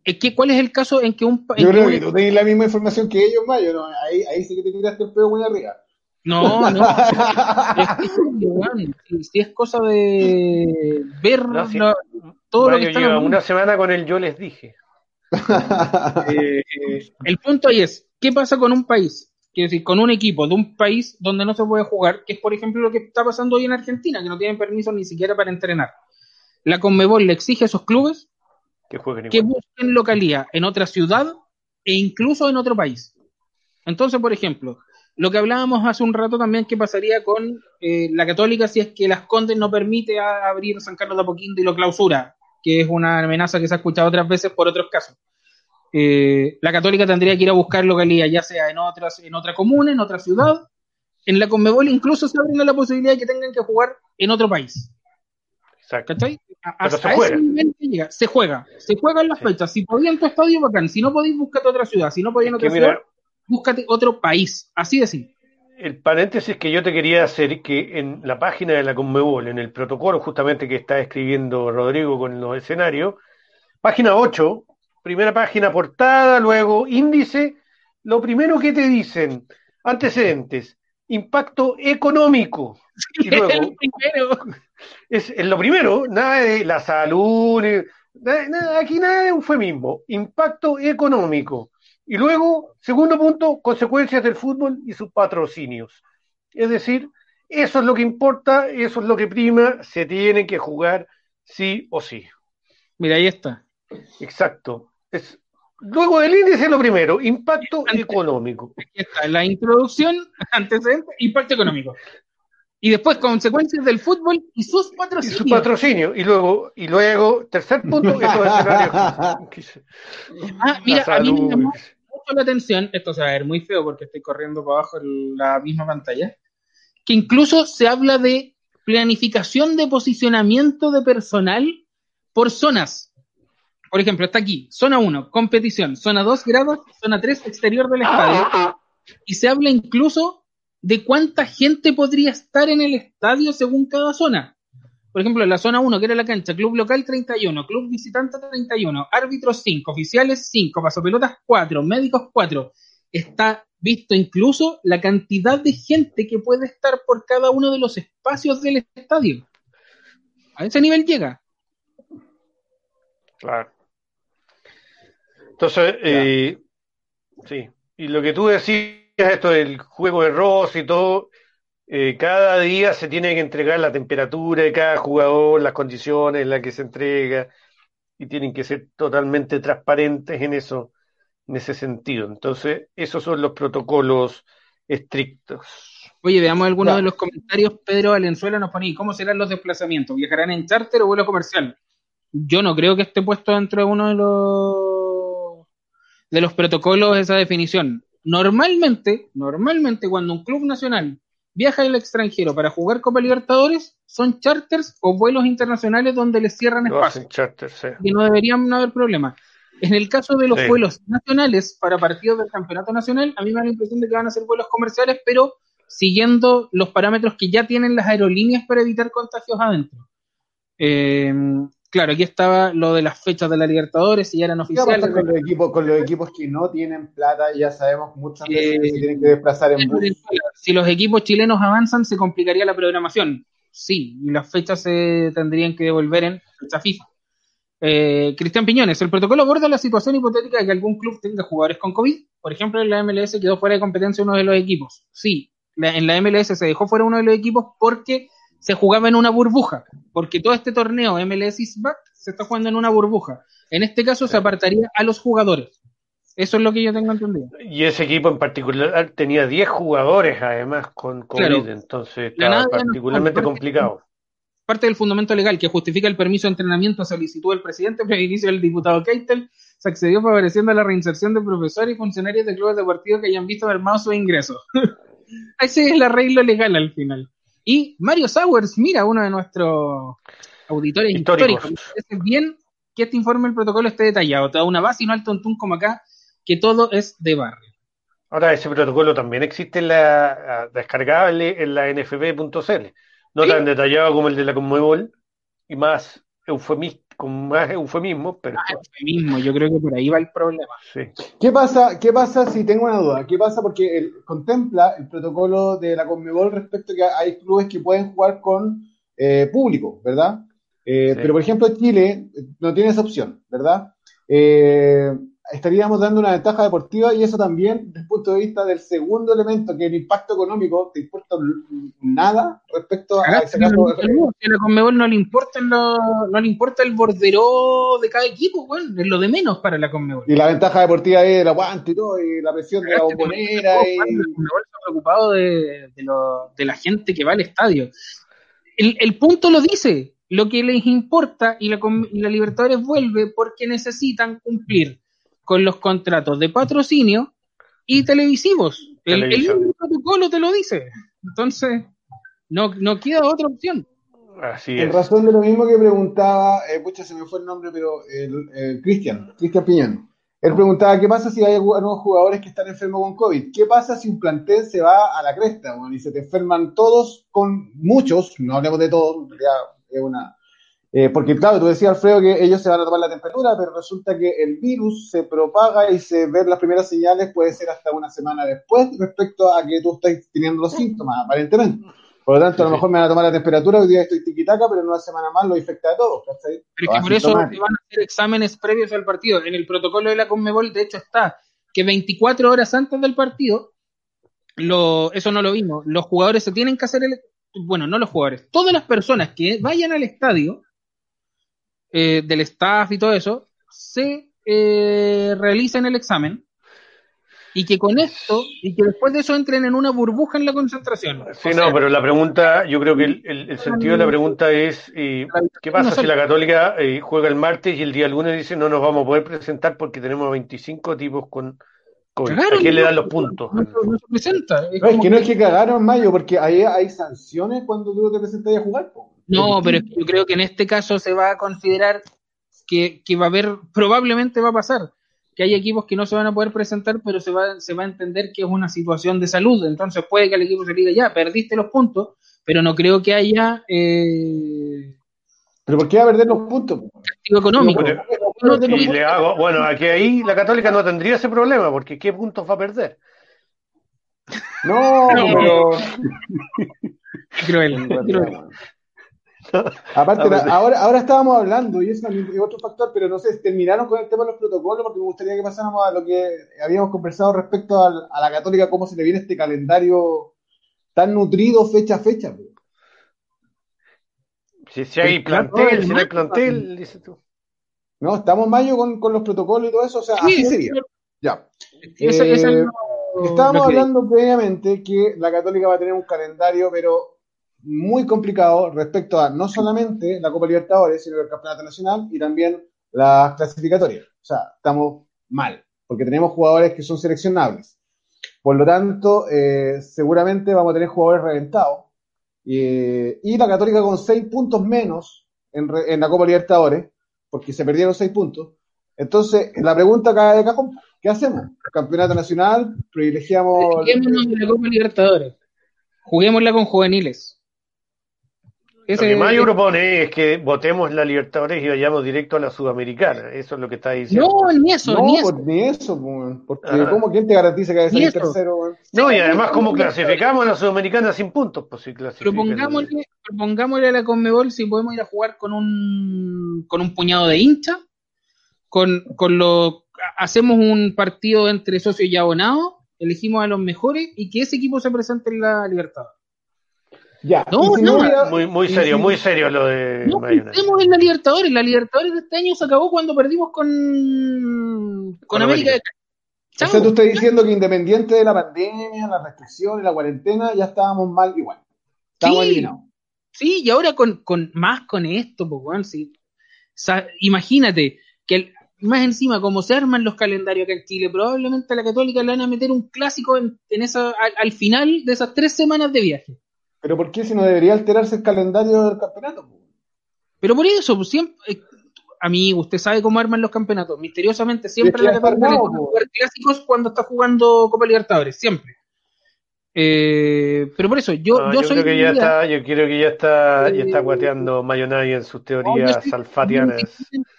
Speaker 4: Que, ¿Cuál es el caso en que un país...
Speaker 2: Yo creo que tú tenés la misma información que ellos, Mayo, ¿no? Ahí, ahí sí que te tiraste el pedo muy arriba.
Speaker 4: No, no. es, que, weón, si, si es cosa de ver
Speaker 3: No, sí.
Speaker 4: la- todo lo que hablando.
Speaker 3: una semana con el yo les dije.
Speaker 4: Eh, el punto ahí es, ¿qué pasa con un país? Quiero decir, con un equipo de un país donde no se puede jugar, que es por ejemplo lo que está pasando hoy en Argentina, que no tienen permiso ni siquiera para entrenar. La Conmebol le exige a esos clubes
Speaker 3: Que jueguen
Speaker 4: que busquen localía en otra ciudad e incluso en otro país. Entonces, por ejemplo, lo que hablábamos hace un rato también, ¿qué pasaría con eh, la Católica si es que las Condes no permite a- abrir San Carlos de Apoquindo y lo clausura? Que es una amenaza que se ha escuchado otras veces por otros casos. Eh, la Católica tendría que ir a buscar localía, ya sea en, otras, en otra comuna, en otra ciudad. En la Conmebol incluso se abre la posibilidad de que tengan que jugar en otro país.
Speaker 3: Exacto.
Speaker 4: ¿Cachai? A,
Speaker 3: Pero
Speaker 4: hasta
Speaker 3: se juega.
Speaker 4: ese nivel que llega. Se juega. Se juegan las
Speaker 3: Sí.
Speaker 4: fechas. Si podías en tu estadio, bacán. Si no podéis, búscate otra ciudad. Si no podías en
Speaker 3: que
Speaker 4: otra ciudad, búscate otro país. Así de simple.
Speaker 3: el paréntesis que yo te quería hacer, que en la página de la Conmebol, en el protocolo justamente que está escribiendo Rodrigo con los escenarios, página 8, primera página portada, luego índice, lo primero que te dicen, antecedentes, impacto económico. Y luego,
Speaker 4: El primero.
Speaker 3: es, es lo primero, nada de la salud, nada- nada- aquí nada de eufemismo, impacto económico. Y luego, segundo punto, consecuencias del fútbol y sus patrocinios. Es decir, eso es lo que importa, eso es lo que prima, se tiene que jugar sí o sí.
Speaker 4: Mira, ahí está.
Speaker 3: Exacto. Es, luego del índice lo primero, impacto económico.
Speaker 4: Aquí está. La introducción, antecedentes, impacto económico. Y después, consecuencias del fútbol y sus
Speaker 3: Y
Speaker 4: patrocinios.
Speaker 3: su patrocinio. Y luego, y luego, tercer punto, estos escenarios.
Speaker 4: Ah, mira, a mí me llamó mucho la atención, esto se va a ver muy feo porque estoy corriendo para abajo en la misma pantalla, que incluso se habla de planificación de posicionamiento de personal por zonas. Por ejemplo, está aquí, zona 1, competición, zona 2, grados, zona 3, exterior del estadio. Y se habla incluso de cuánta gente podría estar en el estadio según cada zona. Por ejemplo, en la zona 1, que era la cancha, club local 31, club visitante 31, árbitros 5, oficiales 5, pasopelotas 4, médicos 4. Está visto incluso la cantidad de gente que puede estar por cada uno de los espacios del estadio. A ese nivel llega.
Speaker 3: Claro. Entonces, eh, sí. Y lo que tú decías, esto del juego de Ross y todo, eh, cada día se tiene que entregar la temperatura de cada jugador, las condiciones en las que se entrega, y tienen que ser totalmente transparentes en eso, en ese sentido. Entonces, esos son los protocolos estrictos.
Speaker 4: Oye, veamos algunos de los comentarios. Pedro Valenzuela nos pone, ¿cómo serán los desplazamientos? ¿Viajarán en charter o vuelo comercial? Yo no creo que esté puesto dentro de uno de los de los protocolos esa definición. Normalmente, normalmente cuando un club nacional viaja al extranjero para jugar Copa Libertadores, son charters o vuelos internacionales donde les cierran
Speaker 3: Lo
Speaker 4: espacio
Speaker 3: charter, sí.
Speaker 4: y no deberían haber problemas. En el caso de los
Speaker 3: Sí.
Speaker 4: vuelos nacionales para partidos del campeonato nacional, a mí me da la impresión de que van a ser vuelos comerciales, pero siguiendo los parámetros que ya tienen las aerolíneas para evitar contagios adentro. Eh, claro, aquí estaba lo de las fechas de la Libertadores, si ya eran
Speaker 2: ¿Qué va a pasar
Speaker 4: oficiales.
Speaker 2: con los equipos, con los equipos que no tienen plata? Ya sabemos muchas veces
Speaker 4: Eh,
Speaker 2: que se tienen que desplazar en bus.
Speaker 4: Si los equipos chilenos avanzan, se complicaría la programación. Sí, y las fechas se tendrían que devolver en fecha FIFA. Eh, Cristian Piñones, el protocolo aborda la situación hipotética de que algún club tenga jugadores con COVID. Por ejemplo, en la MLS quedó fuera de competencia uno de los equipos. Sí, la- en la MLS se dejó fuera uno de los equipos porque se jugaba en una burbuja. Porque todo este torneo MLS is back se está jugando en una burbuja. En este caso se apartaría a los jugadores. Eso es lo que yo tengo entendido.
Speaker 3: Y ese equipo en particular tenía 10 jugadores además con COVID,
Speaker 4: Claro.
Speaker 3: entonces estaba particularmente
Speaker 4: no,
Speaker 3: complicado.
Speaker 4: parte del fundamento legal que justifica el permiso de entrenamiento a solicitud del presidente previo inicio del diputado Keitel, se accedió favoreciendo la reinserción de profesores y funcionarios de clubes deportivos que hayan visto mermados sus ingresos. Ese es el arreglo legal al final. Y Mario Sowers, mira, uno de nuestros auditores
Speaker 3: Históricos.
Speaker 4: parece bien que este informe del protocolo esté detallado, te da una base y no al tontún como acá, que todo es de barrio.
Speaker 3: Ahora, ese protocolo también existe en la ah, descargable en la nfb.cl. No
Speaker 4: Sí.
Speaker 3: tan detallado como el de la Conmebol y más eufemista, con más eufemismo, pero
Speaker 4: Mismo, yo creo que por ahí va el problema.
Speaker 3: sí.
Speaker 2: ¿Qué pasa, ¿Qué pasa si tengo una duda? ¿Qué pasa? Porque el- contempla el protocolo de la Conmebol respecto a que hay clubes que pueden jugar con eh, público, ¿verdad? Eh,
Speaker 3: Sí.
Speaker 2: Pero, por ejemplo, Chile no tiene esa opción, ¿verdad? Eh, estaríamos dando una ventaja deportiva y eso también, desde el punto de vista del segundo elemento, que el impacto económico, ¿te importa nada respecto a ese
Speaker 4: Cagaste,
Speaker 2: caso?
Speaker 4: no, no, que a la Conmebol no le importa lo- no le importa el borderó de cada equipo, bueno, es lo de menos para la Conmebol.
Speaker 2: Y la ventaja deportiva es el aguante y todo, y la presión de la bombonera.
Speaker 4: La
Speaker 2: Y...
Speaker 4: Conmebol se ha preocupado de, de lo- de la gente que va al estadio. El, el punto lo dice, lo que les importa y la, y la Libertadores vuelve porque necesitan cumplir con los contratos de patrocinio y televisivos. El, protocolo te lo dice. Entonces, no, no queda otra opción.
Speaker 3: Así
Speaker 2: En
Speaker 3: es.
Speaker 2: razón de lo mismo que preguntaba, eh, pucha, se me fue el nombre, pero el, el Cristian, Cristian Piñón. Él preguntaba, ¿qué pasa si hay algu- nuevos jugadores que están enfermos con COVID? ¿Qué pasa si un plantel se va a la cresta, weón, y se te enferman todos con muchos, no hablemos de todos, ya es una... eh, porque claro, tú decías, Alfredo, que ellos se van a tomar la temperatura, pero resulta que el virus se propaga y se ven las primeras señales puede ser hasta una semana después respecto a que tú estás teniendo los síntomas, aparentemente. Por lo tanto, a lo
Speaker 3: sí.
Speaker 2: mejor me van a tomar la temperatura, hoy día estoy tiquitaca, pero en una semana más lo infecta a todos.
Speaker 4: Pero es que por eso se van a hacer exámenes previos al partido. En el protocolo de la Conmebol, de hecho, está que 24 horas antes del partido, lo, eso no lo vimos, los jugadores se tienen que hacer el... Bueno, no los jugadores, todas las personas que vayan al estadio, eh, del staff y todo eso, se eh, realicen el examen y que con esto, y que después de eso entren en una burbuja en la concentración.
Speaker 3: Sí,
Speaker 4: O
Speaker 3: no,
Speaker 4: sea,
Speaker 3: pero la pregunta, yo creo que el, el- el sentido de la pregunta es, eh, ¿qué pasa si la Católica eh, juega el martes y el día lunes dice no nos vamos a poder presentar porque tenemos 25 tipos con COVID?
Speaker 4: cagaron,
Speaker 3: ¿A quién le dan los puntos?
Speaker 4: No, se- no se presenta. Es
Speaker 2: No, es
Speaker 4: como
Speaker 2: que no es que cagaron mayo, porque ahí hay sanciones cuando tú te presentas a jugar. po.
Speaker 4: No, pero es que yo creo que en este caso se va a considerar que, que va a haber, probablemente va a pasar, que hay equipos que no se van a poder presentar, pero se va, se va a entender que es una situación de salud. Entonces puede que el equipo se diga, ya, perdiste los puntos, pero no creo que haya eh,
Speaker 2: Pero ¿por qué va a perder los puntos?
Speaker 4: castigo económico.
Speaker 3: Pero- Y le hago, bueno, aquí ahí la Católica no tendría ese problema porque ¿qué puntos va a perder?
Speaker 2: No,
Speaker 4: No.
Speaker 2: pero.
Speaker 4: Cruel, cruel.
Speaker 2: Aparte,
Speaker 3: Ah, pues,
Speaker 2: la- ahora, ahora estábamos hablando, y eso también es otro factor, pero no sé, terminaron con el tema de los protocolos, porque me gustaría que pasáramos a lo que habíamos conversado respecto al- a la Católica, cómo se le viene este calendario tan nutrido fecha a fecha. po.
Speaker 3: Si, si hay plantel, si no hay plantel, dices tú.
Speaker 2: ¿No? Estamos en mayo con, con los protocolos y todo eso, o sea,
Speaker 4: Sí,
Speaker 2: así sería. Ya. Eh, Estábamos hablando previamente que la Católica va a tener un calendario, pero muy complicado respecto a no solamente la Copa Libertadores, sino el Campeonato Nacional y también las clasificatorias. O sea, estamos mal, porque tenemos jugadores que son seleccionables. Por lo tanto, eh, seguramente vamos a tener jugadores reventados. Y la Católica con seis puntos menos en, re- en la Copa Libertadores, porque se perdieron seis puntos. Entonces, la pregunta acá de cajón, ¿qué hacemos? Campeonato nacional, privilegiamos...
Speaker 4: La Copa Libertadores. Juguémosla con juveniles.
Speaker 3: Lo
Speaker 4: Ese-
Speaker 3: que más yo propone es que votemos la Libertadores y vayamos directo a la Sudamericana. Eso es lo que está diciendo.
Speaker 4: No, ni eso,
Speaker 2: no,
Speaker 4: ni eso.
Speaker 2: pues, ni eso, pues, porque
Speaker 3: Ajá.
Speaker 2: ¿cómo quién te garantiza que va a salir
Speaker 4: eso.
Speaker 2: tercero?
Speaker 3: No, y además, ¿cómo clasificamos a la Sudamericana sin puntos? Pues si.
Speaker 4: Propongámosle, propongámosle a la Conmebol si podemos ir a jugar con un con un puñado de hinchas, con, con lo hacemos un partido entre socios y abonados, elegimos a los mejores y que ese equipo se presente en la Libertadores.
Speaker 2: Ya,
Speaker 4: No,
Speaker 2: y si
Speaker 4: no,
Speaker 2: hubiera-
Speaker 3: Muy, muy serio,
Speaker 2: si-
Speaker 3: muy serio lo de
Speaker 4: No pensemos en la Libertadores, la Libertadores de este año se acabó cuando perdimos con con,
Speaker 3: Con
Speaker 4: América.
Speaker 3: América.
Speaker 2: O sea, tú estás diciendo que independiente de la pandemia, la restricción y la cuarentena, ya estábamos mal igual. Estábamos
Speaker 4: Sí.
Speaker 2: eliminados.
Speaker 4: Sí, y ahora con, con más con esto, pues, weón, sí. O sea, imagínate que el- más encima, como se arman los calendarios acá en Chile, probablemente a la Católica le van a meter un clásico en, en esa, al, al final de esas tres semanas de viaje.
Speaker 2: Pero ¿por qué si no debería alterarse el calendario del campeonato?
Speaker 4: Pero por eso, pues siempre, eh, amigo, usted sabe cómo arman los campeonatos. Misteriosamente, siempre la Católica jugar clásicos cuando está jugando Copa Libertadores, siempre. Eh, pero por eso, yo,
Speaker 3: No,
Speaker 4: yo,
Speaker 3: yo
Speaker 4: soy
Speaker 3: creo que
Speaker 4: de
Speaker 3: ya está, yo creo que ya está, ya está
Speaker 4: Eh,
Speaker 3: guateando Mayonnaise en sus
Speaker 4: No,
Speaker 3: teorías salfatianas.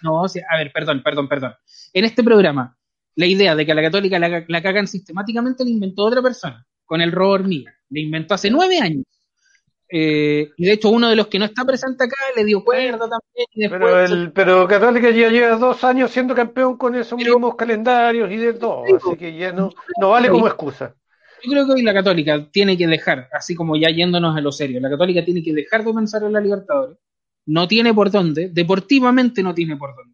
Speaker 4: No, o sea, a ver, perdón, perdón, perdón. En este programa, la idea de que a la católica la, la cagan sistemáticamente la inventó otra persona, con el robo hormiga. La inventó hace nueve años. Eh, y de hecho, uno de los que no está presente acá le dio cuerda también. Y después
Speaker 3: Pero, el, pero Católica ya lleva dos años siendo campeón con esos
Speaker 4: Pero-
Speaker 3: mismos calendarios y de todo,
Speaker 4: Digo,
Speaker 3: así que ya no, no vale como excusa.
Speaker 4: Yo creo que hoy la Católica tiene que dejar, así como ya yéndonos a lo serio, la Católica tiene que dejar de pensar en la Libertadores. No tiene por dónde, deportivamente no tiene por dónde.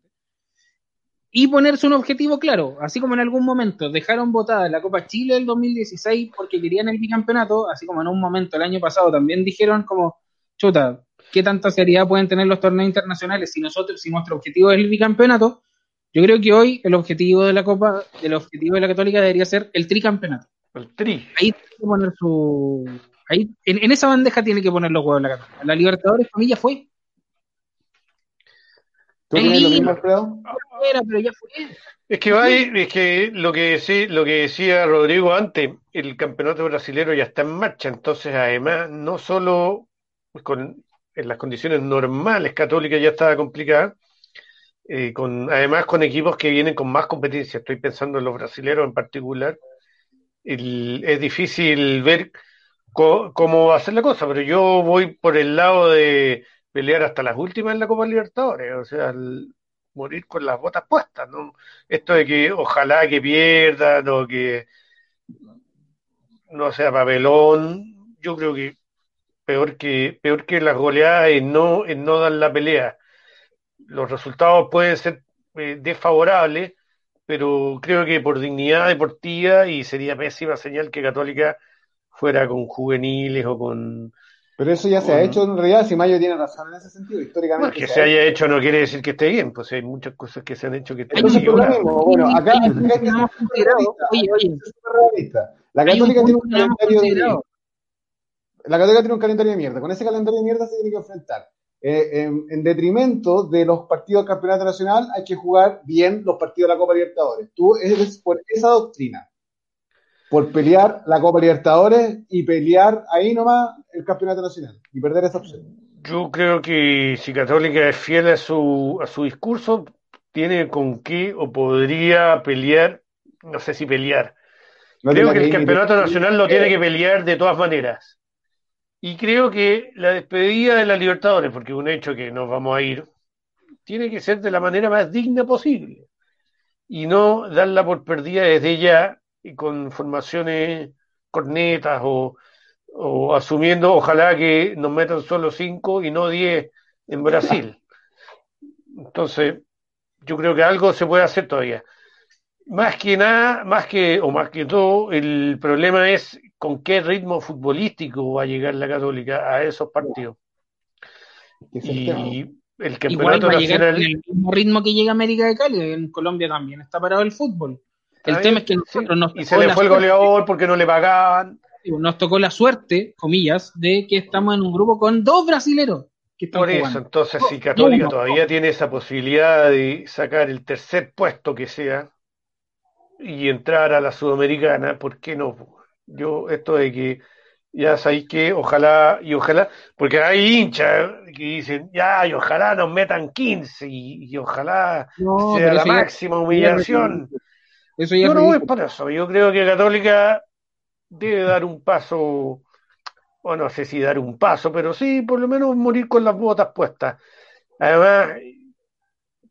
Speaker 4: Y ponerse un objetivo claro, así como en algún momento dejaron votada la Copa Chile del 2016 porque querían el bicampeonato, así como en un momento el año pasado también dijeron como, chuta, ¿qué tanta seriedad pueden tener los torneos internacionales si nosotros, si nuestro objetivo es el bicampeonato? Yo creo que hoy el objetivo de la Copa, el objetivo de la Católica debería ser el tricampeonato
Speaker 3: El tri.
Speaker 4: ahí tiene que poner su. Ahí, en, en esa bandeja tiene que poner los huevos la Católica. La Libertadores, familia, fue.
Speaker 2: ¿Tú
Speaker 4: El
Speaker 2: tienes lo
Speaker 4: Lima.
Speaker 2: mismo, Alfredo?
Speaker 3: Es que va es que lo que sí, lo que decía Rodrigo antes, el campeonato brasilero ya está en marcha, entonces además no solo con en las condiciones normales Católica ya estaba complicada, eh, con además con equipos que vienen con más competencia, estoy pensando en los brasileros en particular, es difícil ver cómo va a ser la cosa, pero yo voy por el lado de pelear hasta las últimas en la Copa Libertadores, o sea, el- morir con las botas puestas, ¿no? Esto de que ojalá que pierdan o que no sea papelón, yo creo que peor que peor que las goleadas es no, es no dar la pelea. Los resultados pueden ser eh, desfavorables, pero creo que por dignidad deportiva y sería pésima señal que Católica fuera con juveniles o con...
Speaker 2: Pero eso ya se ha hecho en realidad, si Mayo tiene razón en ese sentido,
Speaker 3: Bueno,
Speaker 2: históricamente.
Speaker 3: que
Speaker 2: se
Speaker 3: se
Speaker 2: ha
Speaker 3: haya hecho no quiere decir que esté bien, pues hay muchas cosas que se han hecho que están
Speaker 2: mismo, bueno, acá, que
Speaker 4: no Oye, oye.
Speaker 2: realista. La
Speaker 4: un
Speaker 2: Católica tiene un
Speaker 4: no
Speaker 2: calendario de
Speaker 4: considerado.
Speaker 2: La Católica tiene un calendario de mierda. Con ese calendario de mierda se tiene que enfrentar. Eh, en, en detrimento de los partidos del Campeonato Nacional, hay que jugar bien los partidos de la Copa Libertadores. Tú eres por esa doctrina, por pelear la Copa Libertadores y pelear ahí nomás el Campeonato Nacional y perder esa opción.
Speaker 3: Yo creo que si Católica es fiel a su, a su discurso, tiene con qué o podría pelear, no sé si pelear.
Speaker 2: No
Speaker 3: Creo que el campeonato nacional lo tiene que pelear de todas maneras. Y creo que la despedida de la Libertadores, porque es un hecho que nos vamos a ir, tiene que ser de la manera más digna posible. Y no darla por perdida desde ya y con formaciones cornetas o, o asumiendo, ojalá que nos metan solo cinco y no diez en Brasil. Entonces, yo creo que algo se puede hacer todavía. Más que nada, más que, o más que todo, el problema es con qué ritmo futbolístico va a llegar la Católica a esos partidos.
Speaker 2: el.
Speaker 3: Y el
Speaker 4: Igual
Speaker 3: campeonato
Speaker 4: va a llegar
Speaker 3: nacional.
Speaker 4: con el mismo ritmo que llega América de Cali. En Colombia también está parado el fútbol. El tema es que nosotros
Speaker 3: sí.
Speaker 4: nos
Speaker 3: Y se le
Speaker 4: la
Speaker 3: fue el
Speaker 4: suerte-
Speaker 3: goleador porque no le pagaban.
Speaker 4: nos tocó la suerte, comillas, de que estamos en un grupo con dos brasileros. que están
Speaker 3: Por eso,
Speaker 4: jugando.
Speaker 3: entonces, si
Speaker 4: No,
Speaker 3: Católica
Speaker 4: no.
Speaker 3: todavía tiene esa posibilidad de sacar el tercer puesto que sea y entrar a la Sudamericana, ¿por qué no? Yo, esto de que ya sabéis que ojalá y ojalá, porque hay hinchas que dicen, ya, y ojalá nos metan 15 y, y ojalá
Speaker 4: No,
Speaker 3: sea la máxima humillación.
Speaker 4: Eso ya
Speaker 3: Yo
Speaker 4: es
Speaker 3: no voy
Speaker 4: ridículo.
Speaker 3: por eso. Yo creo que Católica debe dar un paso, o no sé si dar un paso, pero sí, por lo menos morir con las botas puestas. Además,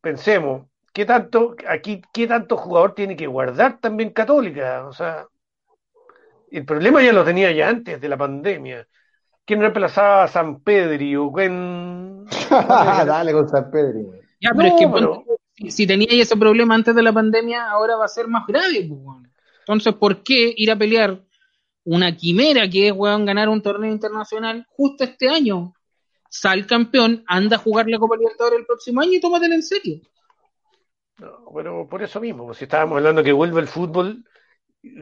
Speaker 3: pensemos, ¿qué tanto, aquí, qué tanto jugador tiene que guardar también Católica? O sea, el problema ya lo tenía ya antes de la pandemia. ¿Quién reemplazaba a San Pedri o quién?
Speaker 2: Dale con San Pedro. güey.
Speaker 4: Ya, pero
Speaker 3: No,
Speaker 4: es que
Speaker 3: pero-
Speaker 4: si, si tenía ese problema antes de la pandemia, ahora va a ser más grave. pues. Entonces, ¿por qué ir a pelear una quimera que es weón, ganar un torneo internacional justo este año? Sal campeón, anda a jugar la Copa Libertadores el próximo año y tómatela en serio.
Speaker 3: No, pero por eso mismo, pues, si estábamos hablando que vuelva el fútbol,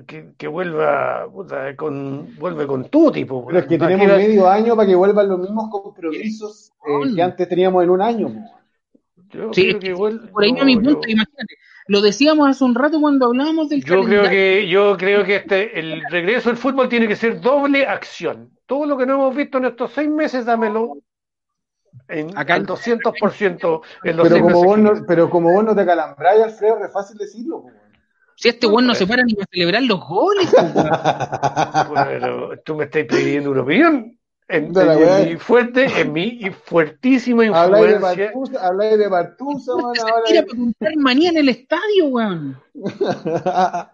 Speaker 3: que, que vuelva, puta, con, vuelve con tu tipo.
Speaker 2: Pero es que tenemos medio año para que vuelvan los mismos compromisos eh, que antes teníamos en un año.
Speaker 3: Yo
Speaker 4: Sí,
Speaker 3: creo que vuelve-
Speaker 4: Por ahí
Speaker 3: no,
Speaker 4: va mi
Speaker 3: yo-
Speaker 4: punto, imagínate. Lo decíamos hace un rato cuando hablábamos del
Speaker 3: Yo creo que, yo creo que este, el regreso del fútbol tiene que ser doble acción. Todo lo que no hemos visto en estos seis meses, dámelo en,
Speaker 4: Acá-
Speaker 3: al 200% en los
Speaker 2: Pero
Speaker 3: seis
Speaker 2: como,
Speaker 3: meses
Speaker 2: vos no, pero como vos no te acalambráis, Alfredo, es fácil decirlo. güey.
Speaker 4: Si este weón no se para ni a celebrar los goles.
Speaker 3: Bueno, tú me estás pidiendo una opinión. En,
Speaker 2: De la
Speaker 3: en mi fuerte, en mi fuertísima
Speaker 2: Habláis de
Speaker 3: influencia.
Speaker 2: Bartusa, habláis de Bartusa, man, ahora
Speaker 4: contar manía en el estadio, weón.
Speaker 2: ya,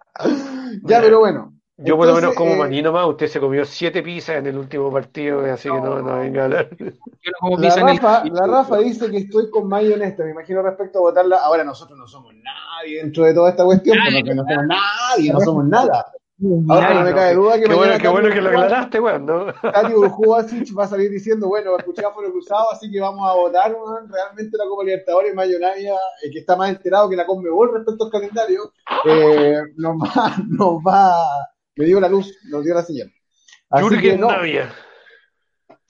Speaker 2: pero bueno.
Speaker 3: Yo por lo menos
Speaker 2: Entonces,
Speaker 3: como
Speaker 2: eh,
Speaker 3: maní nomás, usted se comió siete pizzas en el último partido, así que no, no venga a hablar.
Speaker 4: No como
Speaker 2: La
Speaker 4: en el-
Speaker 2: Rafa, la Rafa dice que estoy con Mayo honesta, me imagino respecto a votarla. Ahora nosotros no somos nadie dentro de toda esta cuestión, porque no somos nadie, no somos nada. Ahora no me
Speaker 3: no,
Speaker 2: cabe duda que
Speaker 3: Qué bueno, qué bueno que lo aclaraste, weón, ¿no?
Speaker 2: Tati va a salir diciendo, bueno, escucháfono cruzado, así que vamos a votar weón, realmente la Copa Libertadores, Mayo Navia, el que está más enterado que la Conmebol respecto al calendario, eh, nos va, nos va, me dio la luz, nos dio la señal. Así que
Speaker 3: Jürgen
Speaker 2: no.
Speaker 3: Navia.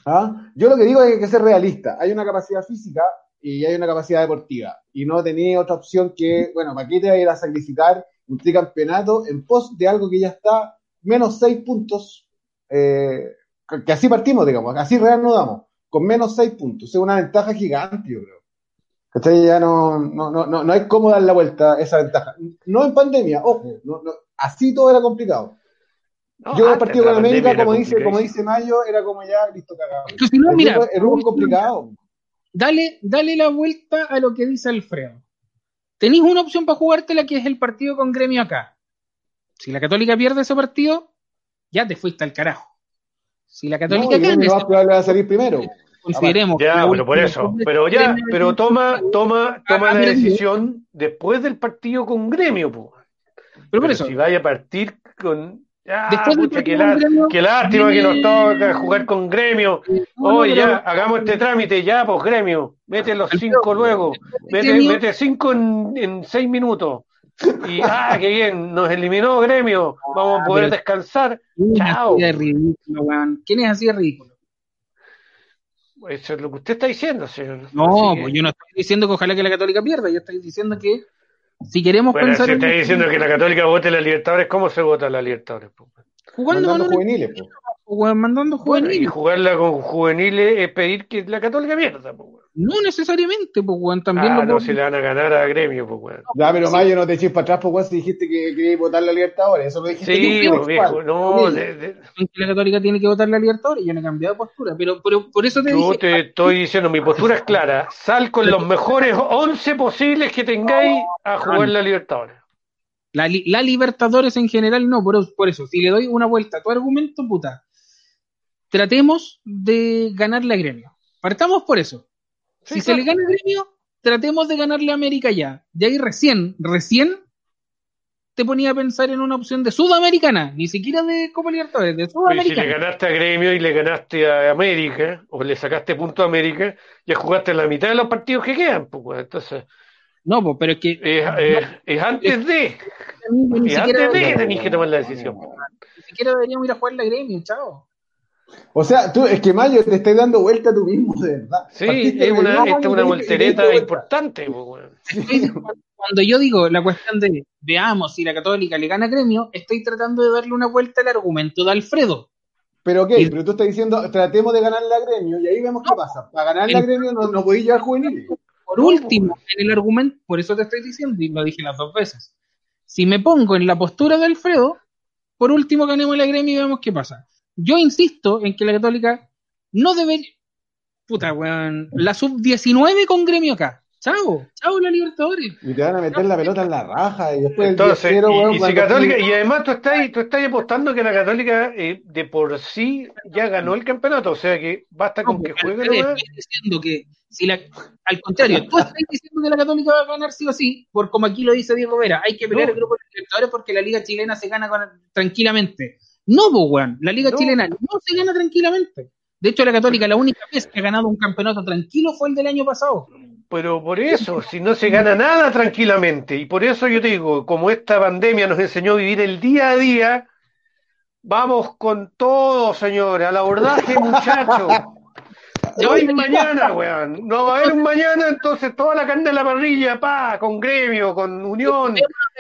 Speaker 2: ¿Ah? Yo lo que digo es que hay que ser realista. Hay una capacidad física y hay una capacidad deportiva. Y no tenía otra opción que, bueno, ¿para qué te vas a ir a sacrificar un tricampeonato en pos de algo que ya está menos seis puntos? eh, que así partimos, digamos, así real no damos, con menos seis puntos. Es una ventaja gigante, yo creo. ¿Cachai? Ya no, no, no, no, no hay cómo dar la vuelta a esa ventaja. No en pandemia, ojo, no, no, así todo era complicado.
Speaker 3: No,
Speaker 2: Yo el partido con América, como dice, como dice Mayo, era como ya listo cagado.
Speaker 4: Es que si no,
Speaker 2: El
Speaker 4: mira,
Speaker 2: el grupo es complicado.
Speaker 4: dale, dale la vuelta a lo que dice Alfredo. Tenéis una opción para jugártela que es el partido con gremio acá. Si la Católica pierde ese partido, ya te fuiste al carajo. Si la
Speaker 2: No,
Speaker 4: Católica
Speaker 2: Gremio lo más probable va a salir primero.
Speaker 4: consideremos
Speaker 3: Ya, pero por eso. Pero ya, pero toma, toma, toma la decisión después del partido con Gremio, po.
Speaker 4: Pero por
Speaker 3: Pero
Speaker 4: eso,
Speaker 3: si vaya a partir con. Ya,
Speaker 4: Después del
Speaker 3: pucha, qué,
Speaker 4: partido
Speaker 3: lá-
Speaker 4: con Gremio,
Speaker 3: qué lástima que nos
Speaker 4: viene-
Speaker 3: toca jugar con Gremio.
Speaker 4: no, no,
Speaker 3: Oye,
Speaker 4: pero-
Speaker 3: ya, hagamos este trámite, ya, pues Gremio. Mete los cinco luego. Mete, cinco en, en seis minutos. Y, ah, qué bien, nos eliminó Gremio. Vamos a
Speaker 4: Ah,
Speaker 3: poder descansar.
Speaker 4: ¿Quién es
Speaker 3: Chao.
Speaker 4: ridículo, weón? ¿Quién es así de ridículo?
Speaker 3: Eso es lo que usted está diciendo, señor.
Speaker 4: No,
Speaker 3: que-
Speaker 4: pues yo no estoy diciendo que ojalá que la Católica pierda, yo estoy diciendo que si queremos
Speaker 3: Bueno,
Speaker 4: pensar
Speaker 3: si
Speaker 4: en
Speaker 3: está diciendo que la Católica vote la Libertadores, ¿cómo se vota la Libertadores?
Speaker 4: jugando
Speaker 2: Mandando juveniles. po.
Speaker 4: Weón, mandando
Speaker 3: Bueno, y
Speaker 4: juveniles.
Speaker 3: jugarla con juveniles es pedir que la Católica pierda. po, weón.
Speaker 4: No necesariamente, pues weón, también
Speaker 3: Ah,
Speaker 4: lo
Speaker 3: no,
Speaker 4: puedo-
Speaker 3: si le van a ganar a Gremio, pues, weón.
Speaker 2: Ya, pero
Speaker 4: Sí.
Speaker 2: Mayo, no te eches para atrás, pues, si dijiste que querías votar la Libertadores. Eso lo dijiste
Speaker 3: Sí, pues, viejo, no, de-
Speaker 4: la Católica tiene que votar la Libertadores, yo no he cambiado de postura, pero, pero por eso te
Speaker 3: yo
Speaker 4: dije,
Speaker 3: te estoy diciendo, mi postura es clara. Sal con los mejores 11 posibles que tengáis a jugar la Libertadores.
Speaker 4: la, li- la Libertadores en general no, por, por eso, si le doy una vuelta a tu argumento, puta, tratemos de ganarle a Gremio. Partamos por eso.
Speaker 3: Sí,
Speaker 4: si
Speaker 3: claro.
Speaker 4: se le gana a Gremio, tratemos de ganarle a América ya. De ahí recién, recién te ponía a pensar en una opción de Sudamericana, ni siquiera de Copa Libertadores, de
Speaker 3: Oye, si le
Speaker 4: Sudamericana.
Speaker 3: ganaste a Gremio y le ganaste a América, o le sacaste punto a América, ya jugaste la mitad de los partidos que quedan, pues. Entonces,
Speaker 4: No, pues, pero es que
Speaker 3: es, es- es antes de,
Speaker 4: ni
Speaker 3: es antes de que tenéis que tomar la decisión.
Speaker 4: ni siquiera deberíamos ir a jugar la Gremio, chao.
Speaker 2: O sea, tú, es que Mayo te estás dando vuelta tú mismo, de verdad.
Speaker 3: Sí,
Speaker 2: Partiste
Speaker 3: es una, esta una voltereta
Speaker 2: vuelta.
Speaker 3: importante, po, weón.
Speaker 4: Cuando yo digo la cuestión de veamos si la Católica le gana Gremio, estoy tratando de darle una vuelta al argumento de Alfredo.
Speaker 2: Pero ok,
Speaker 4: Y-
Speaker 2: pero tú estás diciendo, tratemos de ganar la gremio y ahí vemos qué pasa. Para ganar la
Speaker 4: El-
Speaker 2: gremio no, no podéis llevar juveniles.
Speaker 4: Por último, en el argumento, por eso te estoy diciendo, y lo dije las dos veces, si me pongo en la postura de Alfredo, por último ganemos la gremio y vemos qué pasa. Yo insisto en que la Católica no debería... Puta, weón, la sub-19 con gremio acá. Chao, chao la Libertadores.
Speaker 2: Y te van a meter la pelota en la raja y después
Speaker 3: Entonces,
Speaker 2: el 10-0,
Speaker 3: y,
Speaker 2: weón,
Speaker 3: y si Católica, y además tú estás, tú estás apostando que la Católica eh, de por sí ya ganó el campeonato, o sea que basta con que
Speaker 4: No,
Speaker 3: juegue
Speaker 4: Alfredo,
Speaker 3: nomás.
Speaker 4: estoy diciendo que si la, al contrario, tú estás diciendo que la Católica va a ganar sí o sí, por como aquí lo dice Diego Vera, hay que pelear
Speaker 3: No.
Speaker 4: el grupo de Libertadores porque la Liga Chilena se gana con- tranquilamente. No, weón, la Liga
Speaker 3: No.
Speaker 4: Chilena no se gana tranquilamente. De hecho, la Católica, la única vez que ha ganado un campeonato tranquilo fue el del año pasado.
Speaker 3: Pero por eso, si no se gana nada tranquilamente, y por eso yo te digo, como esta pandemia nos enseñó a vivir el día a día, vamos con todo, señores, al abordaje, muchachos. No hay mañana, weón. No va a haber un mañana, entonces toda la carne de la parrilla, pa, con gremio, con unión,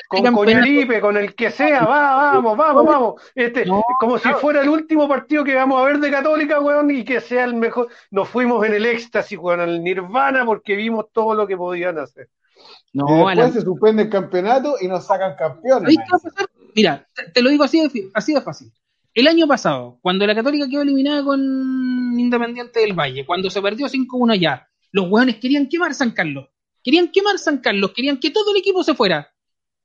Speaker 3: con Coñalipe, con el que sea, va, vamos, vamos, vamos. Este,
Speaker 4: No,
Speaker 3: como si fuera el último partido que vamos a ver de Católica, weón, y que sea el mejor. Nos fuimos en el éxtasis, weón, al Nirvana, porque vimos todo lo que podían hacer.
Speaker 2: y
Speaker 4: No, la-
Speaker 2: después se suspende el campeonato y nos sacan campeones.
Speaker 4: Mira, te, te lo digo así de, así de fácil. El año pasado, cuando la Católica quedó eliminada con Independiente del Valle, cuando se perdió 5-1 allá, los hueones querían quemar San Carlos. Querían quemar San Carlos, querían que todo el equipo se fuera.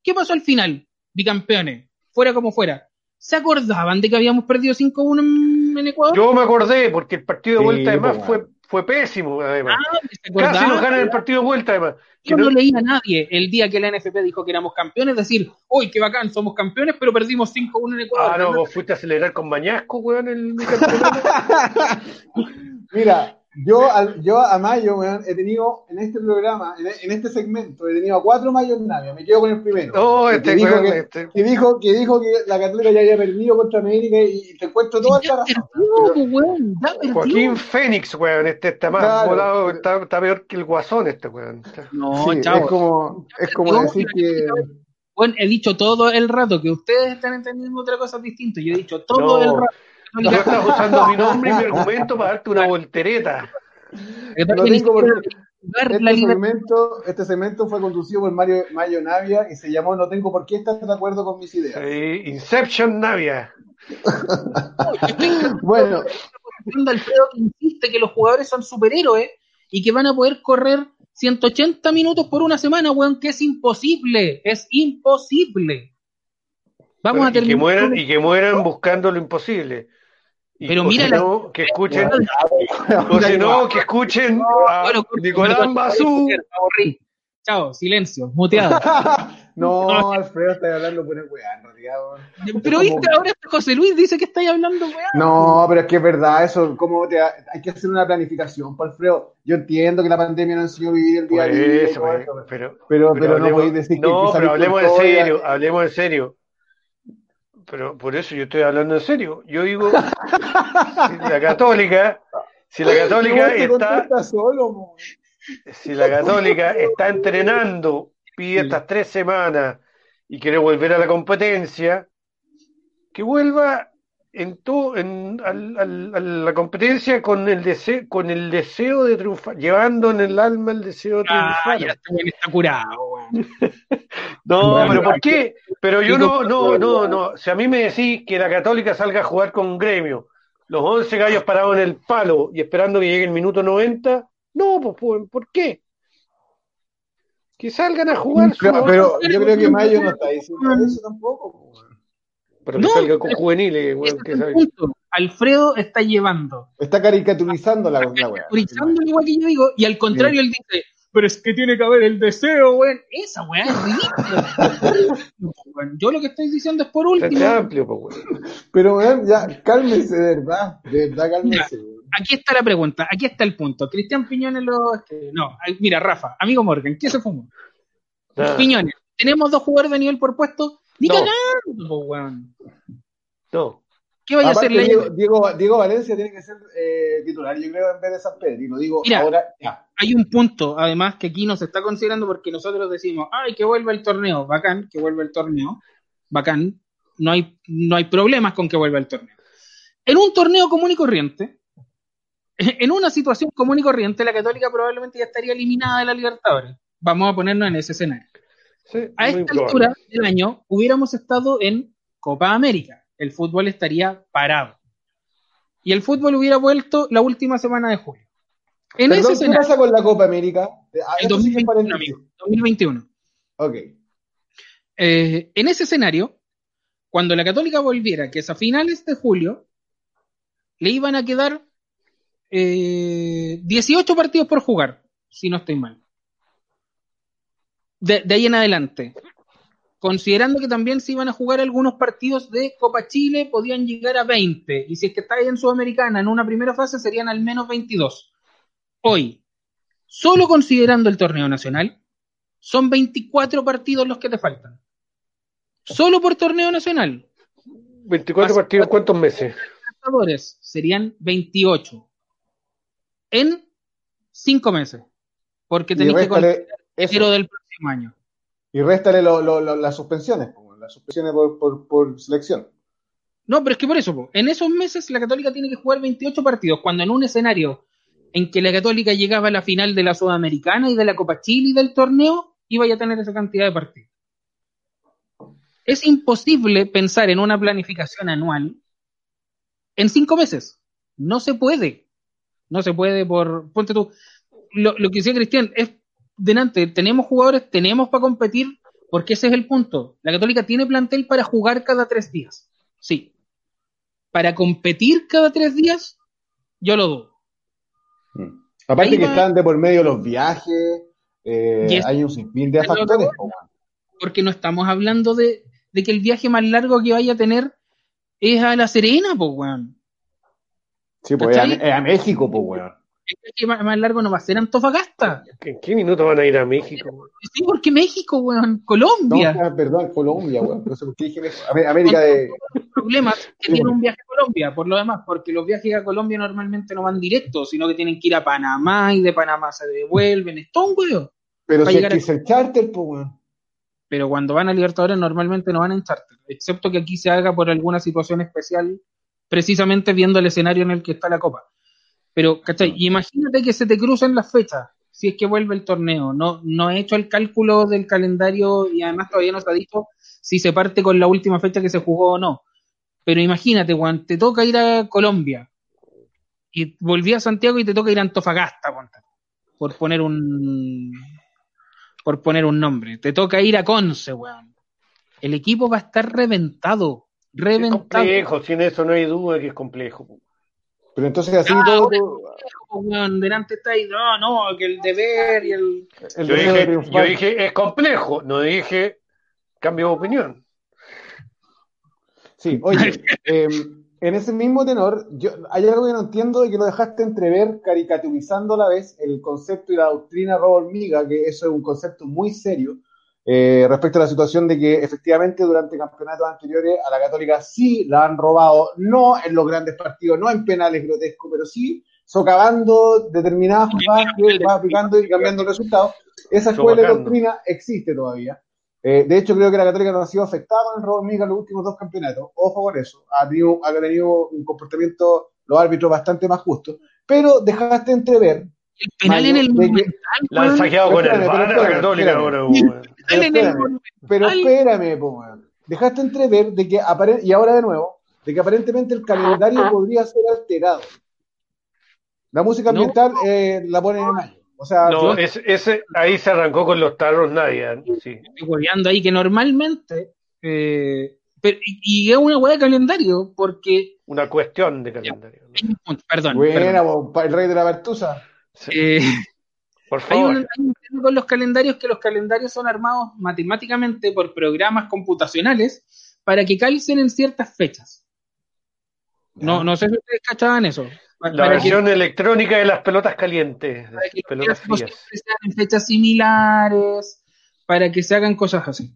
Speaker 4: ¿Qué pasó al final? Bicampeones, fuera como fuera. ¿Se acordaban de que habíamos perdido 5-1 en, en Ecuador?
Speaker 3: Yo me acordé, porque el partido de
Speaker 2: Sí,
Speaker 3: vuelta, además,
Speaker 2: pues,
Speaker 3: fue, fue pésimo, además.
Speaker 4: Ah, ¿se
Speaker 3: Casi nos ganan el partido de vuelta, además.
Speaker 4: Yo
Speaker 3: no-
Speaker 4: no leí a nadie el día que la NFP dijo que éramos campeones, decir, uy, qué bacán, somos campeones, pero perdimos 5-1 en Ecuador.
Speaker 3: Ah, no, vos fuiste a acelerar con Mañasco, weón, el campeonato.
Speaker 2: Mira, yo, al- yo a Mayo, weón, he tenido en este programa, en, en este segmento, he tenido a cuatro Mayos Navia. Me quedo con el primero.
Speaker 3: No,
Speaker 2: Que
Speaker 3: este
Speaker 2: dijo
Speaker 3: weón,
Speaker 2: que,
Speaker 3: este-
Speaker 2: que dijo, que dijo que la Católica ya había perdido contra América y te encuentro toda esta razón.
Speaker 4: weón.
Speaker 3: Joaquín Fénix, weón, este está más
Speaker 2: Claro.
Speaker 3: volado, está, está peor que el guasón, este weón.
Speaker 4: No,
Speaker 2: Sí,
Speaker 4: chavo.
Speaker 2: es como, es como
Speaker 4: No,
Speaker 2: decir que.
Speaker 4: Bueno, he dicho todo el rato que ustedes están entendiendo otra cosa distinta. Yo he dicho todo
Speaker 3: No.
Speaker 4: el rato.
Speaker 3: Tú estás usando mi nombre y mi argumento para darte una voltereta.
Speaker 2: No tengo por Este segmento, este segmento fue conducido por Mario, Mayo Navia y se llamó No tengo por qué estar de acuerdo con mis ideas.
Speaker 3: Sí, Inception Navia.
Speaker 2: Bueno,
Speaker 4: de Alfredo que insiste que los jugadores son superhéroes y que van a poder correr 180 minutos por una semana, weón, que es imposible. Es imposible. Vamos a
Speaker 3: y que
Speaker 4: terminar.
Speaker 3: mueran, y que mueran buscando lo imposible.
Speaker 4: Pero
Speaker 3: o
Speaker 4: mira
Speaker 3: si
Speaker 4: la-
Speaker 3: no, que escuchen, o si no, que escuchen a
Speaker 4: Bueno,
Speaker 3: Nicolás
Speaker 4: aburrí. Chao, silencio, muteado.
Speaker 2: no, Alfredo, está hablando por el weá, en realidad.
Speaker 4: Pero viste, ahora José Luis dice que estáis hablando, weón.
Speaker 2: No, pero es que es verdad, eso, ¿cómo te, hay que hacer una planificación, por Alfredo. Yo entiendo que la pandemia nos enseñó a vivir el día a día.
Speaker 3: pues,
Speaker 2: eso,
Speaker 3: pero,
Speaker 2: pero, pero, no podéis decir que-
Speaker 3: no,
Speaker 2: que
Speaker 3: pero
Speaker 2: salís
Speaker 3: hablemos en serio, hablemos en serio. Pero por eso yo estoy hablando en serio. Yo digo, si la católica, si la católica está,
Speaker 2: solo,
Speaker 3: si la católica está entrenando, pide estas tres semanas y quiere volver a la competencia, que vuelva en todo, en, al- al- a la competencia con el deseo, con el deseo de triunfar, llevando en el alma el deseo de
Speaker 4: Ah,
Speaker 3: triunfar.
Speaker 4: ya está, curado.
Speaker 3: No, pero ¿por qué? Pero yo no, no, no, no. Si a mí me decís que la Católica salga a jugar con un gremio, los 11 gallos parados en el palo y esperando que llegue el minuto 90, no, pues, pues, ¿por qué? Que salgan a jugar su-
Speaker 2: Pero, pero yo creo que Mayo no está diciendo eso tampoco. po, weón.
Speaker 3: pero que
Speaker 4: No,
Speaker 3: salga con juveniles, que.
Speaker 4: Alfredo está llevando,
Speaker 2: Está caricaturizando la, la
Speaker 4: caricaturizando igual que yo digo, y al contrario él dice, pero es que tiene que haber el deseo, weón. Esa weá es ridícula. Yo lo que estoy diciendo es por último,
Speaker 3: Está amplio, pues, weón.
Speaker 2: Pero weón, ya, cálmense, de verdad. De verdad, cálmense. weón.
Speaker 4: aquí está la pregunta, aquí está el punto. Cristian Piñones lo... no, mira, Rafa, amigo Morgan, ¿qué se fumó?
Speaker 3: Nada.
Speaker 4: Piñones, ¿tenemos dos jugadores de nivel por puesto? Ni
Speaker 3: No.
Speaker 4: cagando, weón.
Speaker 3: No.
Speaker 4: ¿Qué vaya a hacer
Speaker 2: Diego, Diego, Diego Valencia tiene que ser eh, titular, yo creo, en vez de San lo digo
Speaker 4: Mira.
Speaker 2: ahora ya.
Speaker 4: Hay un punto, además, que aquí no se está considerando porque nosotros decimos, ay, que vuelva el torneo, bacán, que vuelva el torneo, bacán, no hay, no hay problemas con que vuelva el torneo. En un torneo común y corriente, en una situación común y corriente, la Católica probablemente ya estaría eliminada de la Libertadores. Vamos a ponernos en ese escenario.
Speaker 3: Sí,
Speaker 4: A esta
Speaker 3: probable.
Speaker 4: altura del año hubiéramos estado en Copa América. El fútbol estaría parado. Y el fútbol hubiera vuelto la última semana de julio. En ese
Speaker 2: ¿qué
Speaker 4: escenario,
Speaker 2: pasa con la Copa América? Ah,
Speaker 4: el
Speaker 2: eso sí que es
Speaker 4: 2021,
Speaker 2: paréntesis.
Speaker 4: amigo, 2021.
Speaker 2: Ok.
Speaker 4: Eh, en ese escenario, cuando la Católica volviera, que es a finales de julio, le iban a quedar eh, 18 partidos por jugar, si no estoy mal. De, de ahí en adelante. Considerando que también se iban a jugar algunos partidos de Copa Chile, podían llegar a 20. Y si es que estáis en Sudamericana en una primera fase, serían al menos 22. Hoy, solo considerando el torneo nacional, son 24 partidos los que te faltan. Solo por torneo nacional.
Speaker 3: 24
Speaker 4: Hace-
Speaker 3: partidos, ¿cuántos meses?
Speaker 4: Serían 28 en 5 meses. Porque tenéis que considerar
Speaker 2: eso,
Speaker 4: del próximo año.
Speaker 2: Y réstale lo- lo- las suspensiones, las suspensiones por, selección.
Speaker 4: No, pero es que por eso, en esos meses la Católica tiene que jugar 28 partidos, cuando en un escenario en que la Católica llegaba a la final de la Sudamericana y de la Copa Chile y del torneo, iba a tener esa cantidad de partidos. Es imposible pensar en una planificación anual en cinco meses. No se puede. No se puede por... Ponte tú. Lo, lo que decía Cristian es, delante, tenemos jugadores, tenemos para competir, porque ese es el punto. La Católica tiene plantel para jugar cada tres días. Sí. Para competir cada tres días, yo lo dudo.
Speaker 2: Mm. Aparte
Speaker 4: Ahí
Speaker 2: que
Speaker 4: va-
Speaker 2: están de por medio los viajes, eh, hay un sinfín de factores.
Speaker 4: Porque no estamos hablando de, de que el viaje más largo que vaya a tener es a La Serena, pues, weón.
Speaker 2: Sí, pues es a, es a México, pues, weón.
Speaker 4: El viaje más, más largo no va a ser Antofagasta.
Speaker 3: ¿En qué minuto van a ir a México?
Speaker 4: Sí, porque México, weón,
Speaker 2: No,
Speaker 4: Colombia.
Speaker 2: o sea, perdón, Colombia, weón. No sé por qué dije América de.
Speaker 4: problemas que
Speaker 2: Sí,
Speaker 4: tiene
Speaker 2: bueno.
Speaker 4: un viaje a Colombia, por lo demás, porque los viajes a Colombia normalmente no van directos, sino que tienen que ir a Panamá y de Panamá se devuelven, es todo un huevo.
Speaker 2: Pero si es que
Speaker 4: a-
Speaker 2: es el charter, pues, weón.
Speaker 4: Pero cuando van a Libertadores normalmente no van en charter, excepto que aquí se haga por alguna situación especial, precisamente viendo el escenario en el que está la Copa. Pero, ¿cachai? Y imagínate que se te cruzan las fechas, si es que vuelve el torneo. No, no he hecho el cálculo del calendario y además todavía no se ha dicho si se parte con la última fecha que se jugó o no. Pero imagínate, Juan, te toca ir a Colombia y volví a Santiago y te toca ir a Antofagasta, ponte, por poner un por poner un nombre. Te toca ir a Conce, weón. El equipo va a estar reventado,
Speaker 3: Es
Speaker 4: reventado.
Speaker 3: complejo, sin eso no hay duda que es complejo.
Speaker 2: Pero entonces así
Speaker 4: Ah,
Speaker 2: todo.
Speaker 4: Weón, delante está ahí, no, no, que el deber y el...
Speaker 2: el
Speaker 3: Yo dije,
Speaker 2: triunfar.
Speaker 3: yo dije, es complejo, no dije cambio de opinión.
Speaker 2: Sí, oye, eh, en ese mismo tenor, yo, hay algo que no entiendo de que lo dejaste entrever caricaturizando a la vez el concepto y la doctrina robo hormiga, que eso es un concepto muy serio eh, respecto a la situación de que efectivamente durante campeonatos anteriores a la Católica sí la han robado, no en los grandes partidos, no en penales grotescos, pero sí socavando determinadas jugadas que va aplicando y cambiando el resultado. Esa escuela de doctrina existe todavía. Eh, de hecho, creo que la Católica no ha sido afectada con el robo hormiga en los últimos dos campeonatos. Ojo con eso. Ha tenido, ha tenido un comportamiento, los árbitros, bastante más justo. Pero dejaste entrever.
Speaker 4: El penal en el Monumental,
Speaker 3: La han saqueado con el la Católica ahora,
Speaker 2: Pero espérame, po, weón. Dejaste entrever de que y ahora de nuevo, de que aparentemente el calendario podría ser alterado. La música
Speaker 4: No.
Speaker 2: ambiental eh, la ponen en mayo. O sea,
Speaker 3: No,
Speaker 2: yo-
Speaker 3: ese, ese, ahí se arrancó con los tarros nadie. ¿eh? Sí.
Speaker 4: Estoy hueveando ahí que normalmente... eh, pero- y, y es una hueá de calendario, porque...
Speaker 3: Una cuestión de calendario.
Speaker 4: Perdón,
Speaker 2: buena,
Speaker 4: perdón.
Speaker 2: el rey de la Bertusa.
Speaker 3: Sí,
Speaker 4: Eh,
Speaker 3: por
Speaker 4: Hay
Speaker 3: favor.
Speaker 4: un, hay un tema con los calendarios que los calendarios son armados matemáticamente por programas computacionales para que calcen en ciertas fechas. No, no sé si ustedes cachaban eso.
Speaker 3: La
Speaker 4: Para, que,
Speaker 3: versión electrónica de las pelotas calientes.
Speaker 4: para que
Speaker 3: pelotas frías.
Speaker 4: sean en fechas similares, para que se hagan cosas así.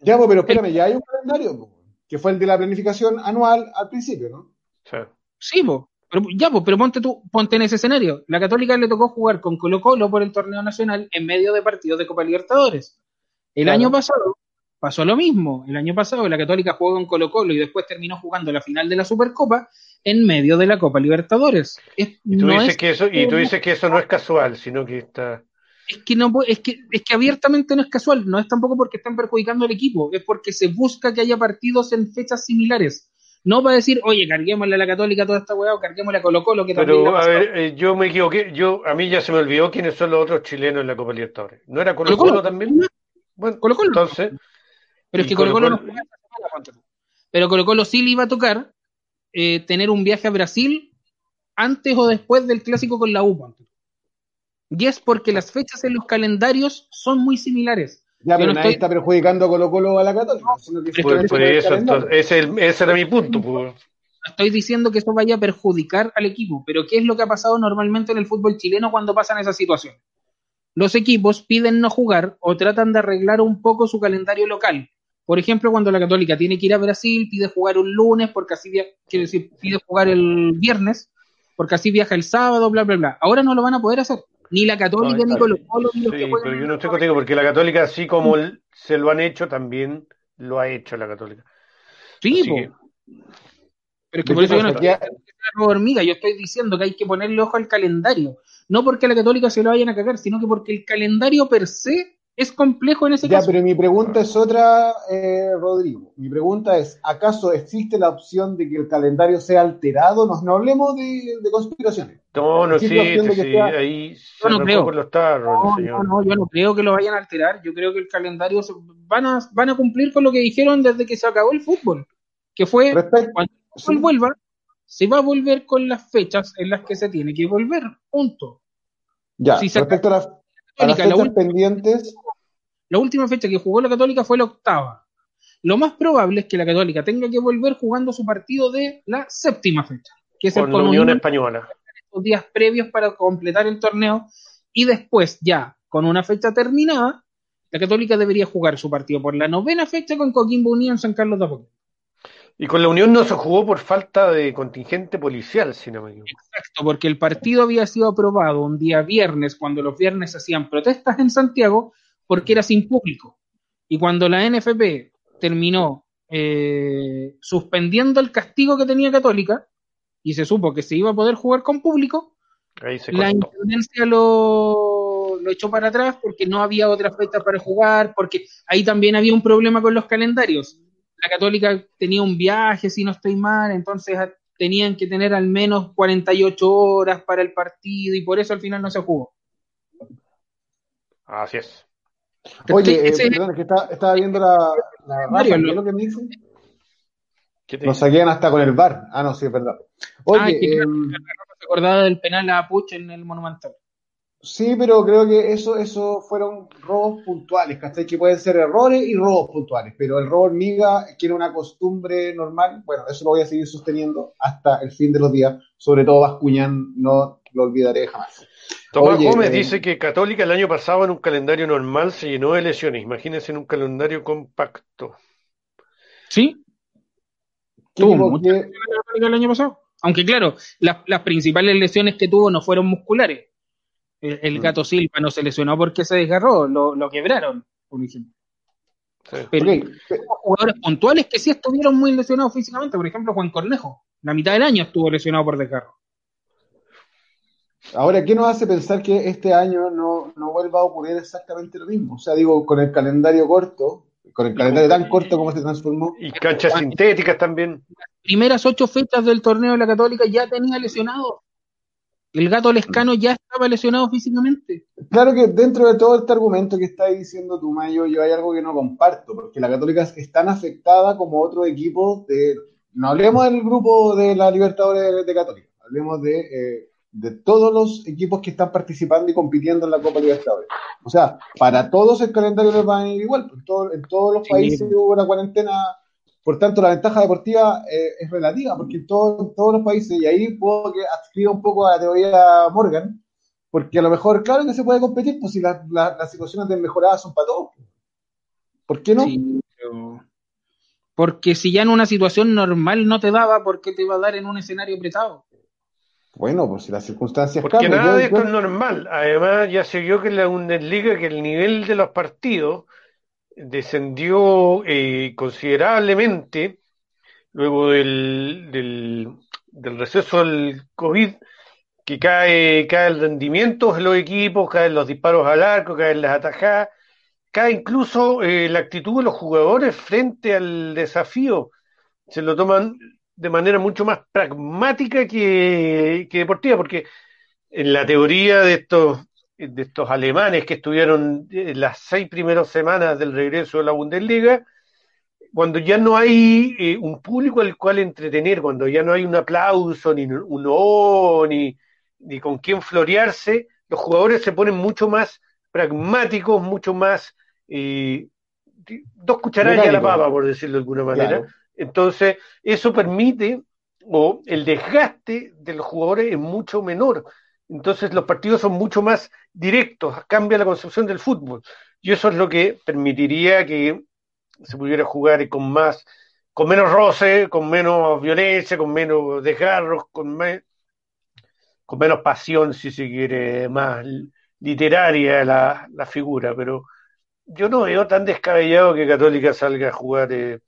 Speaker 2: Ya, po, pero espérame, ya hay un calendario. que fue el de la planificación anual al principio, ¿no?
Speaker 3: Sí.
Speaker 4: Sí. Pero, ya, po, pero ponte tú, ponte en ese escenario. La Católica le tocó jugar con Colo Colo por el torneo nacional en medio de partidos de Copa Libertadores. El
Speaker 2: Claro.
Speaker 4: año pasado pasó lo mismo. El año pasado la Católica jugó con Colo Colo y después terminó jugando la final de la Supercopa en medio de la Copa Libertadores. Es,
Speaker 3: Y tú,
Speaker 4: no
Speaker 3: dices
Speaker 4: es,
Speaker 3: que eso, y tú dices que eso no es casual, sino que está.
Speaker 4: es que no pu- es que es que abiertamente no es casual, no es tampoco porque están perjudicando al equipo, es porque se busca que haya partidos en fechas similares. No para decir, oye, carguémosle a la Católica toda esta weá o carguémosle a Colo Colo que también
Speaker 3: Pero,
Speaker 4: ha
Speaker 3: a ver, eh, yo me equivoqué. Yo, a mí ya se me olvidó quiénes son los otros chilenos en la Copa Libertadores. ¿No era Colo
Speaker 4: Colo-Colo.
Speaker 3: Colo también? Bueno,
Speaker 4: Colo Colo.
Speaker 3: entonces,
Speaker 4: Pero es que Colo Colo no. Pero Colo Colo sí le iba a tocar eh, tener un viaje a Brasil antes o después del clásico con la U. Y es porque las fechas en los calendarios son muy similares.
Speaker 2: Ya,
Speaker 4: Yo
Speaker 2: pero
Speaker 4: no
Speaker 2: nadie
Speaker 4: estoy-
Speaker 2: está perjudicando a Colo Colo a la Católica, sino que
Speaker 4: pero
Speaker 3: por, eso, entonces, ese, era mi punto. pues.
Speaker 4: No estoy diciendo que eso vaya a perjudicar al equipo, pero ¿qué es lo que ha pasado normalmente en el fútbol chileno cuando pasan esas situaciones? Los equipos piden no jugar o tratan de arreglar un poco su calendario local. Por ejemplo, cuando la Católica tiene que ir a Brasil, pide jugar un lunes, porque así via- quiere decir, pide jugar el viernes, porque así viaja el sábado, bla, bla, bla. Ahora no lo van a poder hacer. Ni la Católica,
Speaker 3: Ay,
Speaker 4: ni Colo Colo, ni los
Speaker 3: Sí,
Speaker 4: que
Speaker 3: pero yo no estoy contigo porque la Católica, así como el- se lo han hecho, también lo ha hecho la Católica.
Speaker 4: Sí,
Speaker 3: que-
Speaker 4: Pero es que
Speaker 2: ¿De
Speaker 4: por eso yo no
Speaker 2: Ya-
Speaker 4: hormiga, yo estoy diciendo que hay que ponerle ojo al calendario. No porque a la católica se lo vayan a cagar, sino que porque el calendario per se es complejo en ese
Speaker 2: Ya,
Speaker 4: caso.
Speaker 2: pero mi pregunta es otra, eh, Rodrigo. Mi pregunta es, ¿acaso existe la opción de que el calendario sea alterado? No, no hablemos de, de conspiraciones.
Speaker 3: No, no
Speaker 2: la que
Speaker 3: sí,
Speaker 2: sea-
Speaker 3: ahí se
Speaker 4: Yo no creo.
Speaker 3: por los tarros,
Speaker 4: No,
Speaker 3: señor.
Speaker 4: no, no, yo no creo que lo vayan a alterar. Yo creo que el calendario se- van a, van a cumplir con lo que dijeron desde que se acabó el fútbol, que fue
Speaker 2: Respecto,
Speaker 4: cuando el fútbol
Speaker 2: sí.
Speaker 4: vuelva, se va a volver con las fechas en las que se tiene que volver. Punto.
Speaker 2: ya,
Speaker 4: si
Speaker 2: respecto a las, a las
Speaker 4: la
Speaker 2: fechas
Speaker 4: última-
Speaker 2: pendientes,
Speaker 4: La última fecha que jugó la Católica fue la octava. Lo más probable es que la Católica tenga que volver jugando su partido de la séptima fecha, que es el
Speaker 3: Con la
Speaker 4: con
Speaker 3: Unión
Speaker 4: Unión
Speaker 3: Española.
Speaker 4: Los días previos para completar el torneo y después ya con una fecha terminada, la Católica debería jugar su partido por la novena fecha con Coquimbo Unido en San Carlos de Apoquindo.
Speaker 3: Y con la Unión no se jugó por falta de contingente policial, si no me equivoco.
Speaker 4: Exacto, porque el partido había sido aprobado un día viernes, cuando los viernes hacían protestas en Santiago, porque era sin público. Y cuando la NFP terminó eh, suspendiendo el castigo que tenía Católica, y se supo que se iba a poder jugar con público, la intendencia lo, lo echó para atrás porque no había otra fecha para jugar, porque ahí también había un problema con los calendarios. La Católica tenía un viaje, si no estoy mal, entonces a- tenían que tener al menos 48 horas para el partido y por eso al final no se jugó.
Speaker 3: Así es.
Speaker 2: oye,
Speaker 4: Este-
Speaker 2: eh, perdón, es que está- estaba viendo la, la
Speaker 4: Mario,
Speaker 2: ¿qué
Speaker 4: lo-
Speaker 2: es lo que me dicen?
Speaker 3: ¿Qué te
Speaker 2: Nos saquean hasta con el bar. Ah, no, sí, es verdad. Oye,
Speaker 4: Ah, que claro,
Speaker 2: em,
Speaker 4: se acordaba del penal a Puch en el Monumental.
Speaker 2: Sí, pero creo que eso, eso fueron robos puntuales, ¿cachai? Que pueden ser errores y robos puntuales, pero el robo hormiga, que era una costumbre normal, bueno, eso lo voy a seguir sosteniendo hasta el fin de los días, sobre todo Bascuñán, no lo olvidaré jamás.
Speaker 3: Tomás
Speaker 2: Oye,
Speaker 3: Gómez
Speaker 2: eh,
Speaker 3: dice que Católica el año pasado en un calendario normal se llenó de lesiones. Imagínense en un calendario compacto.
Speaker 4: ¿Sí?
Speaker 2: ¿Qué
Speaker 4: Tuvo muchas lesiones el año pasado. Aunque claro, las, las principales lesiones que tuvo no fueron musculares. El, el
Speaker 2: Mm.
Speaker 4: gato Silva no se lesionó porque se desgarró, lo, lo quebraron, por ejemplo.
Speaker 3: Sí.
Speaker 4: Pero
Speaker 2: ok, pe-
Speaker 4: hubo jugadores puntuales que sí estuvieron muy lesionados físicamente. Por ejemplo, Juan Cornejo. La mitad del año estuvo lesionado por desgarro.
Speaker 2: Ahora, ¿qué nos hace pensar que este año no, no vuelva a ocurrir exactamente lo mismo? O sea, digo, con el calendario corto, con el calendario tan corto como se transformó,
Speaker 3: Y canchas sintéticas también.
Speaker 4: Primeras ocho fechas del torneo de la Católica ya tenía lesionado. El gato Lescano ya estaba lesionado físicamente.
Speaker 2: Claro que dentro de todo este argumento que estáis diciendo tú, Mayo, yo hay algo que no comparto, porque la Católica es tan afectada como otros equipos de... No hablemos del grupo de la Libertadores de, de Católica, hablemos de, eh, de todos los equipos que están participando y compitiendo en la Copa Libertadores. O sea, para todos el calendario les va a ir igual, en, todo- en todos los
Speaker 4: Sí.
Speaker 2: países hubo una cuarentena, por tanto la ventaja deportiva eh, es relativa, porque en, todo- en todos los países, y ahí puedo que adscriba un poco a la teoría Morgan, porque a lo mejor, claro que se puede competir, pues si la- la- las situaciones desmejoradas son para todos. ¿Por qué no?
Speaker 4: Sí, pero- Porque si ya en una situación normal no te daba, ¿por qué te va a dar en un escenario apretado?
Speaker 2: Bueno, pues si las circunstancias
Speaker 3: Porque
Speaker 2: cambian.
Speaker 3: nada
Speaker 2: yo-
Speaker 3: de esto
Speaker 2: yo-
Speaker 3: es normal. Además, ya se vio que en la Bundesliga que el nivel de los partidos descendió eh, considerablemente luego del, del, del receso del COVID, que cae, cae el rendimiento de los equipos, caen los disparos al arco, caen las atajadas, cae incluso eh, la actitud de los jugadores frente al desafío. Se lo toman de manera mucho más pragmática que, que deportiva, porque en la teoría de estos, de estos alemanes que estuvieron eh, las seis primeras semanas del regreso de la Bundesliga, cuando ya no hay eh, un público al cual entretener, cuando ya no hay un aplauso, ni un oh, ni, ni con quién florearse, los jugadores se ponen mucho más pragmáticos, mucho más eh, dos cucharadas a la papa, por decirlo de alguna manera.
Speaker 2: Claro.
Speaker 3: Entonces, eso permite, o el desgaste de los jugadores es mucho menor. Entonces, los partidos son mucho más directos, cambia la concepción del fútbol. Y eso es lo que permitiría que se pudiera jugar con más, con menos roce, con menos violencia, con menos desgarros, con, con menos pasión, si se quiere, más literaria la, la figura. Pero yo no veo tan descabellado que Católica salga a jugar, eh,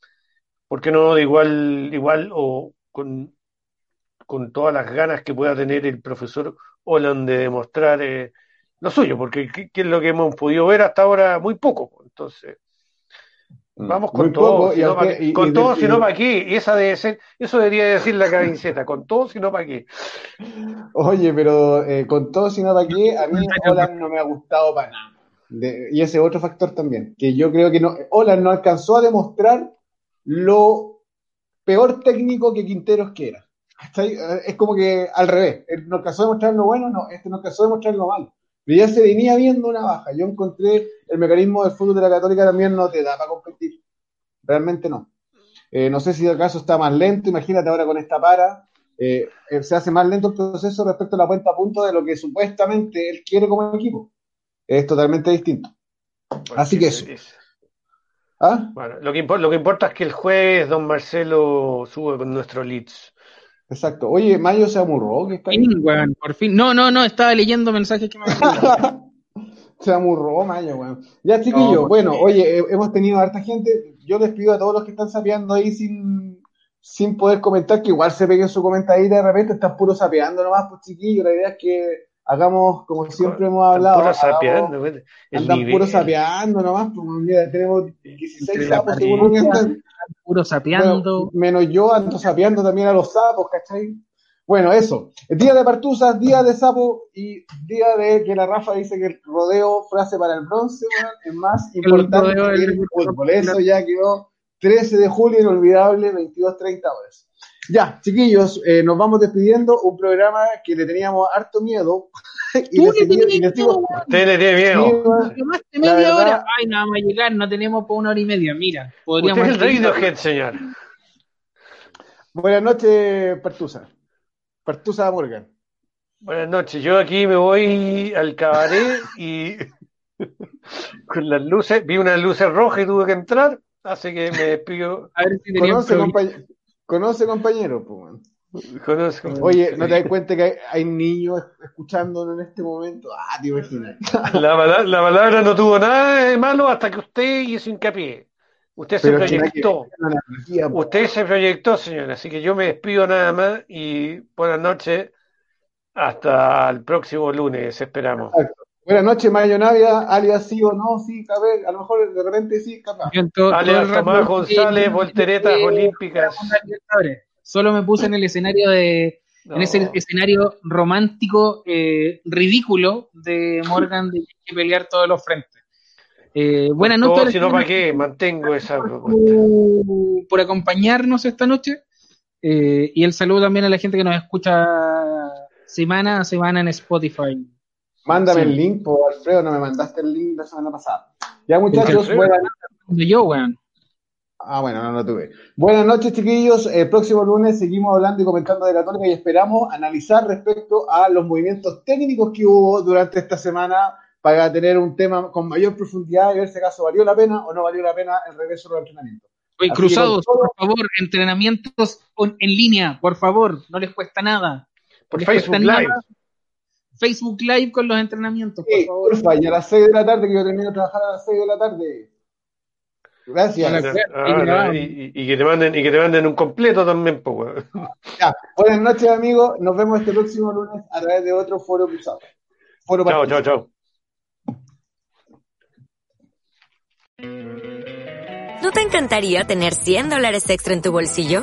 Speaker 3: ¿por qué no de igual, igual o con, con todas las ganas que pueda tener el profesor Holland de demostrar eh, lo suyo? Porque ¿qué, qué es lo que hemos podido ver hasta ahora? Muy poco. Entonces, vamos con
Speaker 2: Muy
Speaker 3: todo,
Speaker 2: poco,
Speaker 3: si
Speaker 2: y
Speaker 3: no
Speaker 2: aunque-
Speaker 3: pa'
Speaker 2: y-
Speaker 3: con
Speaker 2: y-
Speaker 3: todo,
Speaker 2: y-
Speaker 3: si no para qué. Esa debe ser, eso debería decir la camiseta, con todo, si no para qué.
Speaker 2: Oye, pero eh, con todo, si no para qué, a mí Holland no me ha gustado para nada. De- y ese otro factor también, que yo creo que no, Holland no alcanzó a demostrar lo peor técnico que Quinteros que era. ¿Cachai? Eh, Es como que al revés, él no alcanzó a demostrar lo bueno, no, este no alcanzó a demostrar lo malo. Pero ya se venía viendo una baja. Yo encontré el mecanismo del fútbol de la Católica también no te da para competir. Realmente no. Eh, no sé si acaso está más lento, imagínate ahora con esta para. eh, eh, se hace más lento el proceso respecto a la cuenta a punto de lo que supuestamente él quiere como equipo. Es totalmente distinto. Así que eso.
Speaker 3: Es-
Speaker 2: ¿Ah?
Speaker 3: Bueno, lo que, impo- lo que importa es que el jueves don Marcelo sube con nuestro Leeds.
Speaker 2: Exacto. Oye, Mayo se amurró, que está ahí.
Speaker 4: Fin, weón, por fin. No, no, no, estaba leyendo mensajes que me habían.
Speaker 2: Se amurró, Mayo, weón. Ya, chiquillos,
Speaker 4: No,
Speaker 2: bueno, oye, hemos tenido harta gente. Yo les pido a todos los que están sapeando ahí sin, sin poder comentar, que igual se peguen su comentadita de repente, están puro sapeando nomás, pues chiquillos. La idea es que hagamos, como siempre hemos hablado,
Speaker 3: puro sapeando, güey. El
Speaker 2: andan puro sapeando nomás, pues mira, tenemos 16
Speaker 4: Entre la
Speaker 2: sapos según están.
Speaker 4: Puro sapeando.
Speaker 2: Bueno, menos yo ando sapeando también a los sapos, ¿cachai? Bueno, eso. Día de partuzas, día de sapo y día de que la Rafa dice que el rodeo, frase para el bronce, es más importante
Speaker 4: rodeo
Speaker 2: que
Speaker 4: del
Speaker 2: el fútbol. Eso ya quedó 13 de julio, inolvidable, 22.30 horas. Ya, chiquillos, eh, nos vamos despidiendo. Un programa que le teníamos harto miedo. y
Speaker 4: Tú
Speaker 2: le
Speaker 4: tenías miedo.
Speaker 3: Usted le tiene miedo.
Speaker 4: Llamaste
Speaker 2: La
Speaker 4: media
Speaker 2: verdad-
Speaker 4: hora. Ay, nada más llegar, no tenemos por una hora y media. Mira, podríamos.
Speaker 3: Usted es el Radiohead, señor.
Speaker 2: Buenas noches, Partusa. Partusa Morgan.
Speaker 3: Buenas noches. Yo aquí me voy al cabaret y con las luces, vi unas luces rojas y tuve que entrar, así que me despido.
Speaker 4: A ver si teníamos
Speaker 2: Conoce. Conoce, compañero. pues.
Speaker 3: Conozco.
Speaker 2: Oye, ¿no te das cuenta que hay, hay niños escuchándonos en este momento? Ah, te imaginas.
Speaker 3: La, la palabra no tuvo nada de malo hasta que usted hizo hincapié. Usted se
Speaker 2: Pero
Speaker 3: proyectó. Usted se proyectó, señora. Así que yo me despido nada más y buenas noches. Hasta el próximo lunes, esperamos.
Speaker 2: Buenas noches, Mayo Navia, alias sí o no, sí, a ver, a lo mejor de repente sí, capaz.
Speaker 4: Yo en todo- todo
Speaker 3: Alias Tomás González,
Speaker 4: eh,
Speaker 3: volteretas
Speaker 4: eh,
Speaker 3: olímpicas.
Speaker 4: Solo me puse en el escenario de.
Speaker 3: No.
Speaker 4: En ese escenario romántico, eh, ridículo de Morgan de que pelear todos los frentes. Eh, buenas noches.
Speaker 3: si no, ¿para qué? Mantengo esa propuesta.
Speaker 4: por, por acompañarnos esta noche. Eh, y el saludo también a la gente que nos escucha semana a semana en Spotify.
Speaker 2: Mándame
Speaker 4: Sí.
Speaker 2: el link, por Alfredo, no me mandaste el link la semana pasada. Ya, muchachos, buenas
Speaker 4: De yo, weón.
Speaker 2: Ah, bueno, no lo tuve. Buenas noches, chiquillos. El próximo lunes seguimos hablando y comentando de Católica y esperamos analizar respecto a los movimientos técnicos que hubo durante esta semana para tener un tema con mayor profundidad y ver si acaso valió la pena o no valió la pena el regreso de los entrenamientos.
Speaker 4: Oye, cruzados,
Speaker 2: todo-
Speaker 4: por favor, entrenamientos en línea, por favor, no les cuesta nada.
Speaker 3: Por
Speaker 4: No
Speaker 3: Facebook Live.
Speaker 4: nada. Facebook Live con los entrenamientos, por
Speaker 2: Sí,
Speaker 4: favor.
Speaker 2: porfa, y a las 6 de la tarde, que yo termino de trabajar a las 6 de la tarde. Gracias.
Speaker 3: Ah, y, y- y que te manden, y que te manden un completo también, pues, weón.
Speaker 2: Ya, buenas noches, amigos. Nos vemos este próximo lunes a través de otro foro cruzado. Foro
Speaker 3: Chao, chao, chao.
Speaker 5: ¿No te encantaría tener 100 dólares extra en tu bolsillo?